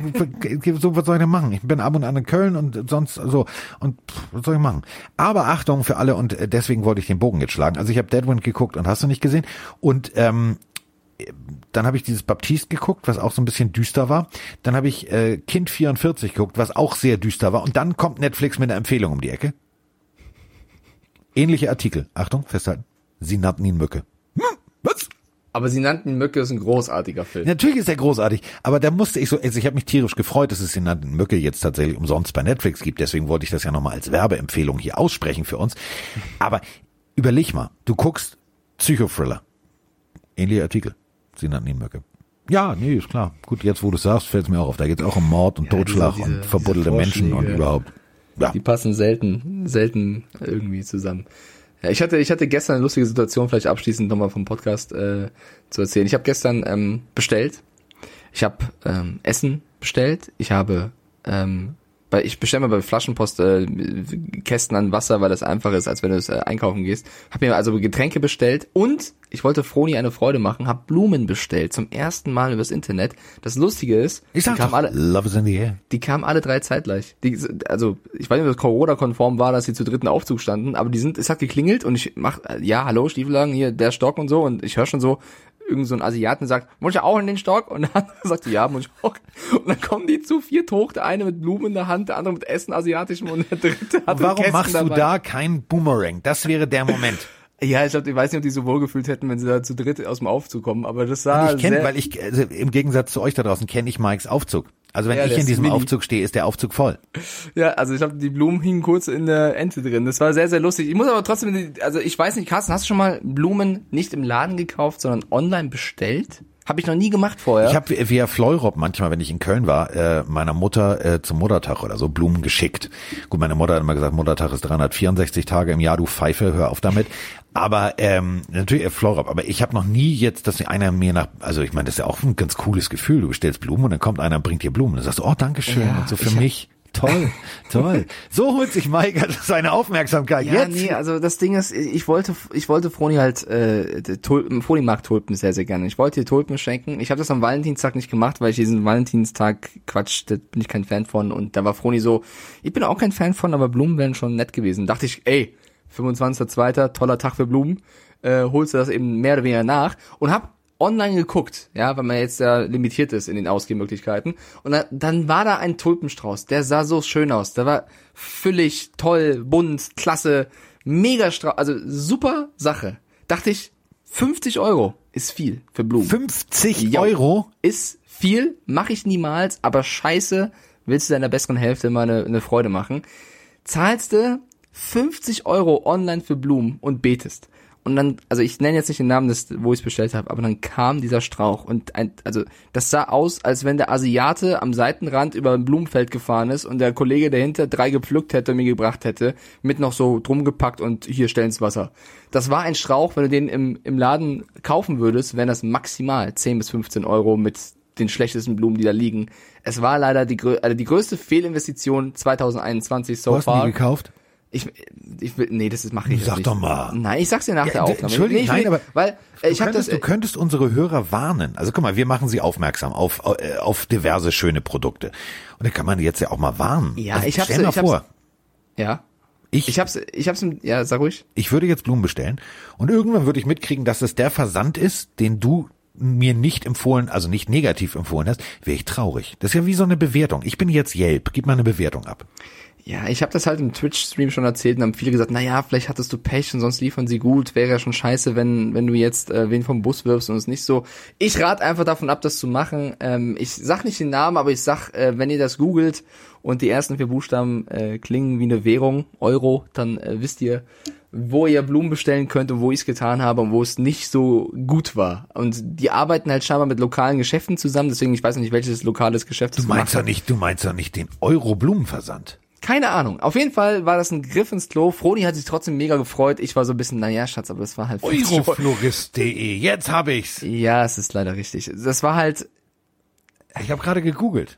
so was soll ich denn machen? Ich bin ab und an in Köln und sonst so und pff, was soll ich machen? Aber Achtung für alle und äh, deswegen wollte ich den Bogen jetzt schlagen. Also ich habe Deadwind geguckt und hast du nicht gesehen und ähm, dann habe ich dieses Baptiste geguckt, was auch so ein bisschen düster war. Dann habe ich äh, Kind 44 geguckt, was auch sehr düster war. Und dann kommt Netflix mit einer Empfehlung um die Ecke. Ähnliche Artikel. Achtung, festhalten. Sie nannten ihn Mücke. Hm, was? Aber sie nannten ihn Mücke ist ein großartiger Film. Natürlich ist er großartig, aber da musste ich so, also ich habe mich tierisch gefreut, dass es sie nannten Mücke jetzt tatsächlich umsonst bei Netflix gibt. Deswegen wollte ich das ja nochmal als Werbeempfehlung hier aussprechen für uns. Aber überleg mal, du guckst Psychothriller. Ähnliche Artikel. Sie nannten ihn Möcke. Ja, nee, ist klar. Gut, jetzt wo du sagst, fällt es mir auch auf. Da geht es auch um Mord und ja, Totschlag diese, diese, und verbuddelte Menschen und überhaupt. Ja. Die passen selten, selten irgendwie zusammen. Ja, ich hatte, ich hatte gestern eine lustige Situation, vielleicht abschließend nochmal vom Podcast äh, zu erzählen. Ich habe gestern ähm, bestellt. Ich habe ähm, Essen bestellt. Ich habe ähm, weil ich bestelle mir bei Flaschenpost äh, Kästen an Wasser, weil das einfacher ist, als wenn du es äh, einkaufen gehst. Hab mir also Getränke bestellt und ich wollte Froni eine Freude machen, hab Blumen bestellt zum ersten Mal übers Internet. Das Lustige ist, ich sag die kamen alle, Love is in the air. Die kamen alle drei zeitgleich. Die, also ich weiß nicht, ob das Corona-konform war, dass sie zu dritten Aufzug standen, aber die sind, es hat geklingelt und ich mach, ja, hallo, Stiefellagen, hier der Stock und so und ich höre schon so, irgend so ein Asiaten sagt, muss ich auch in den Stock? Und dann sagt sie, ja, muss ich auch. Und dann kommen die zu viert hoch, der eine mit Blumen in der Hand, der andere mit Essen asiatischem und der dritte hat Warum machst dabei. du da kein Boomerang? Das wäre der Moment. Ja, ich glaube, ich weiß nicht, ob die so wohlgefühlt hätten, wenn sie da zu dritt aus dem Aufzug kommen, aber das sah ich kenn, weil ich also im Gegensatz zu euch da draußen kenne ich Mikes Aufzug. Also wenn ja, ich in diesem Aufzug stehe, ist der Aufzug voll. Ja, also ich habe die Blumen hingen kurz in der Ente drin. Das war sehr, sehr lustig. Ich muss aber trotzdem, also ich weiß nicht, Carsten, hast du schon mal Blumen nicht im Laden gekauft, sondern online bestellt? Habe ich noch nie gemacht vorher. Ich habe via Fleurop manchmal, wenn ich in Köln war, äh, meiner Mutter äh, zum Muttertag oder so Blumen geschickt. Gut, meine Mutter hat immer gesagt, Muttertag ist 364 Tage im Jahr, du Pfeife, hör auf damit. Aber ähm, natürlich äh, Florop, aber ich habe noch nie jetzt, dass einer mir nach, also ich meine, das ist ja auch ein ganz cooles Gefühl. Du bestellst Blumen und dann kommt einer und bringt dir Blumen. Und dann sagst du, oh, danke schön. Ja, und so für mich. Toll, toll. So holt sich Mike seine Aufmerksamkeit. Ja, Jetzt. nee, also das Ding ist, ich wollte, ich wollte Froni halt, äh, Tulpen, Froni mag Tulpen sehr, sehr gerne. Ich wollte ihr Tulpen schenken. Ich habe das am Valentinstag nicht gemacht, weil ich diesen Valentinstag Quatsch, da bin ich kein Fan von. Und da war Froni so, ich bin auch kein Fan von, aber Blumen wären schon nett gewesen. dachte ich, ey, 25.02., toller Tag für Blumen, äh, holst du das eben mehr oder weniger nach und hab online geguckt, ja, weil man jetzt ja limitiert ist in den Ausgehmöglichkeiten. Und dann, dann war da ein Tulpenstrauß, der sah so schön aus. Der war füllig, toll, bunt, klasse, mega Strauß, also super Sache. Dachte ich, 50 Euro ist viel für Blumen. 50 Ja. Euro? Ist viel, mache ich niemals, aber scheiße, willst du deiner besseren Hälfte mal eine, eine Freude machen. Zahlst du 50 Euro online für Blumen und betest. Und dann, also ich nenne jetzt nicht den Namen, des, wo ich es bestellt habe, aber dann kam dieser Strauch und ein, also das sah aus, als wenn der Asiate am Seitenrand über ein Blumenfeld gefahren ist und der Kollege dahinter drei gepflückt hätte und mir gebracht hätte, mit noch so drum gepackt und hier stellen ins Wasser. Das war ein Strauch, wenn du den im, im Laden kaufen würdest, wären das maximal 10 bis 15 Euro mit den schlechtesten Blumen, die da liegen. Es war leider die, also die größte Fehlinvestition 2021 so Du hast far. nie gekauft? Ich, ich will, nee, das mache ich Sag nicht. doch mal. Nein, ich sag's dir nach Ja, der Aufnahme. Entschuldigung, Nee, ich nein, will- aber weil äh, ich du, habe das könntest, du könntest unsere Hörer warnen. Also guck mal, wir machen sie aufmerksam auf, äh, auf diverse schöne Produkte. Und da kann man jetzt ja auch mal warnen. Ja, also, ich hab's- stell mal ich hab's- vor, ja. ich, Ich hab's ich hab's ja, sag ruhig. ich würde jetzt Blumen bestellen und irgendwann würde ich mitkriegen, dass es der Versand ist, den du mir nicht empfohlen, also nicht negativ empfohlen hast, wäre ich traurig. Das ist ja wie so eine Bewertung. Ich bin jetzt Yelp, gib mal eine Bewertung ab. Ja, ich habe das halt im Twitch-Stream schon erzählt und haben viele gesagt, na ja, vielleicht hattest du Pech und sonst liefern sie gut. Wäre ja schon scheiße, wenn wenn du jetzt äh, wen vom Bus wirfst und es nicht so. Ich rate einfach davon ab, das zu machen. Ähm, ich sag nicht den Namen, aber ich sag, äh, wenn ihr das googelt und die ersten vier Buchstaben äh, klingen wie eine Währung, Euro, dann äh, wisst ihr, wo ihr Blumen bestellen könnt und wo ich es getan habe und wo es nicht so gut war. Und die arbeiten halt scheinbar mit lokalen Geschäften zusammen, deswegen ich weiß nicht, welches lokales Geschäft es Du meinst hat. nicht, du meinst doch nicht den Euro-Blumenversand. Keine Ahnung. Auf jeden Fall war das ein Griff ins Klo. Froni hat sich trotzdem mega gefreut. Ich war so ein bisschen, naja, Schatz, aber das war halt 50 Euro. Euroflorist.de, jetzt habe ich's. Ja, es ist leider richtig. Das war halt, Ich habe gerade gegoogelt.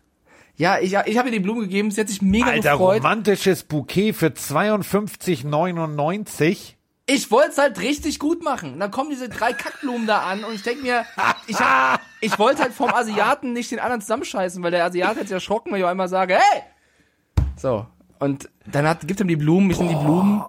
ja, ich, ich habe ihr die Blume gegeben, sie hat sich mega Alter, gefreut. romantisches Bouquet für 52,99. Ich wollte es halt richtig gut machen. Und dann kommen diese drei Kackblumen da an und ich denk mir, ich, hab, ich wollte halt vom Asiaten nicht den anderen zusammenscheißen, weil der Asiat hat sich erschrocken, weil ich auf einmal sage, hey! So. Und dann hat, gibt ihm die Blumen, ich nehme die Blumen.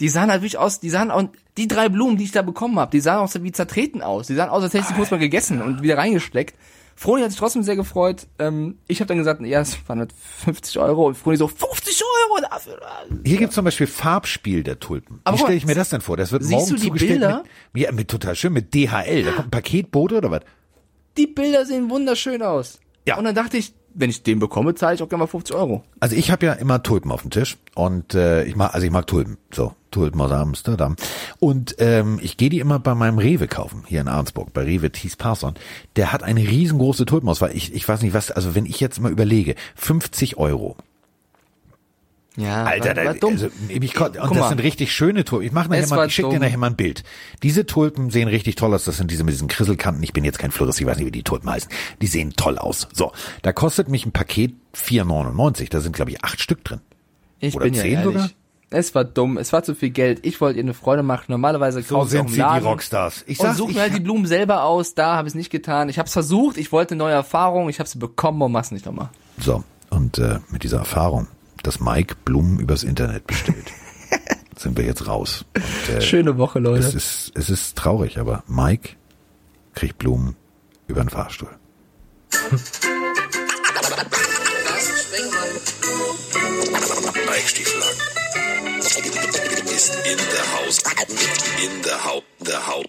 Die sahen halt wirklich aus, die sahen auch, die drei Blumen, die ich da bekommen habe, die sahen auch so wie zertreten aus. Die sahen aus, als hätte ich sie kurz mal gegessen und wieder reingesteckt. Froni hat sich trotzdem sehr gefreut. Ähm, ich habe dann gesagt, ja, es waren halt 50 Euro. Und Froni so, 50 Euro dafür. Hier gibt's zum Beispiel Farbspiel der Tulpen. Aber Wie stelle ich mir das denn vor? Das wird siehst morgen du die zugestellt Bilder? Mit, ja, mit total schön, mit DHL. Da kommt ein Paketbote oder was? Die Bilder sehen wunderschön aus. Ja. Und dann dachte ich, wenn ich den bekomme, zahle ich auch gerne mal 50 Euro. Also ich habe ja immer Tulpen auf dem Tisch und äh, ich mag, also ich mag Tulpen, so Tulpen aus Amsterdam und ähm, ich gehe die immer bei meinem Rewe kaufen hier in Arnsburg bei Rewe Thies Parson. Der hat eine riesengroße Tulpenauswahl. Ich, ich weiß nicht was, also wenn ich jetzt mal überlege, 50 Euro. Ja, Alter, da, also, ich, kon- und das mal. sind richtig schöne Tulpen. Ich mache nachher mal, war ich schicke dir nachher mal ein Bild. Diese Tulpen sehen richtig toll aus. Das sind diese mit diesen Krisselkanten. Ich bin jetzt kein Florist, ich weiß nicht, wie die Tulpen heißen. Die sehen toll aus. So, da kostet mich ein Paket 4,99. Da sind glaube ich acht Stück drin. Ich Oder bin ja zehn ehrlich. sogar? Es war dumm, es war zu viel Geld. Ich wollte ihr eine Freude machen. Normalerweise So kaufe ich auch sind sie, die Rockstars. Ich und sag, suche mir halt die Blumen selber aus. Da habe ich es nicht getan. Ich habe es versucht. Ich wollte neue Erfahrung. Ich habe sie bekommen und mach's nicht nochmal. so, und äh, mit dieser Erfahrung, dass Mike Blumen übers Internet bestellt, sind wir jetzt raus. Und, äh, Schöne Woche, Leute. es ist, es ist traurig, aber Mike kriegt Blumen über den Fahrstuhl. Mike Stieflagen ist in der Haus. In der Haut. Der Haut.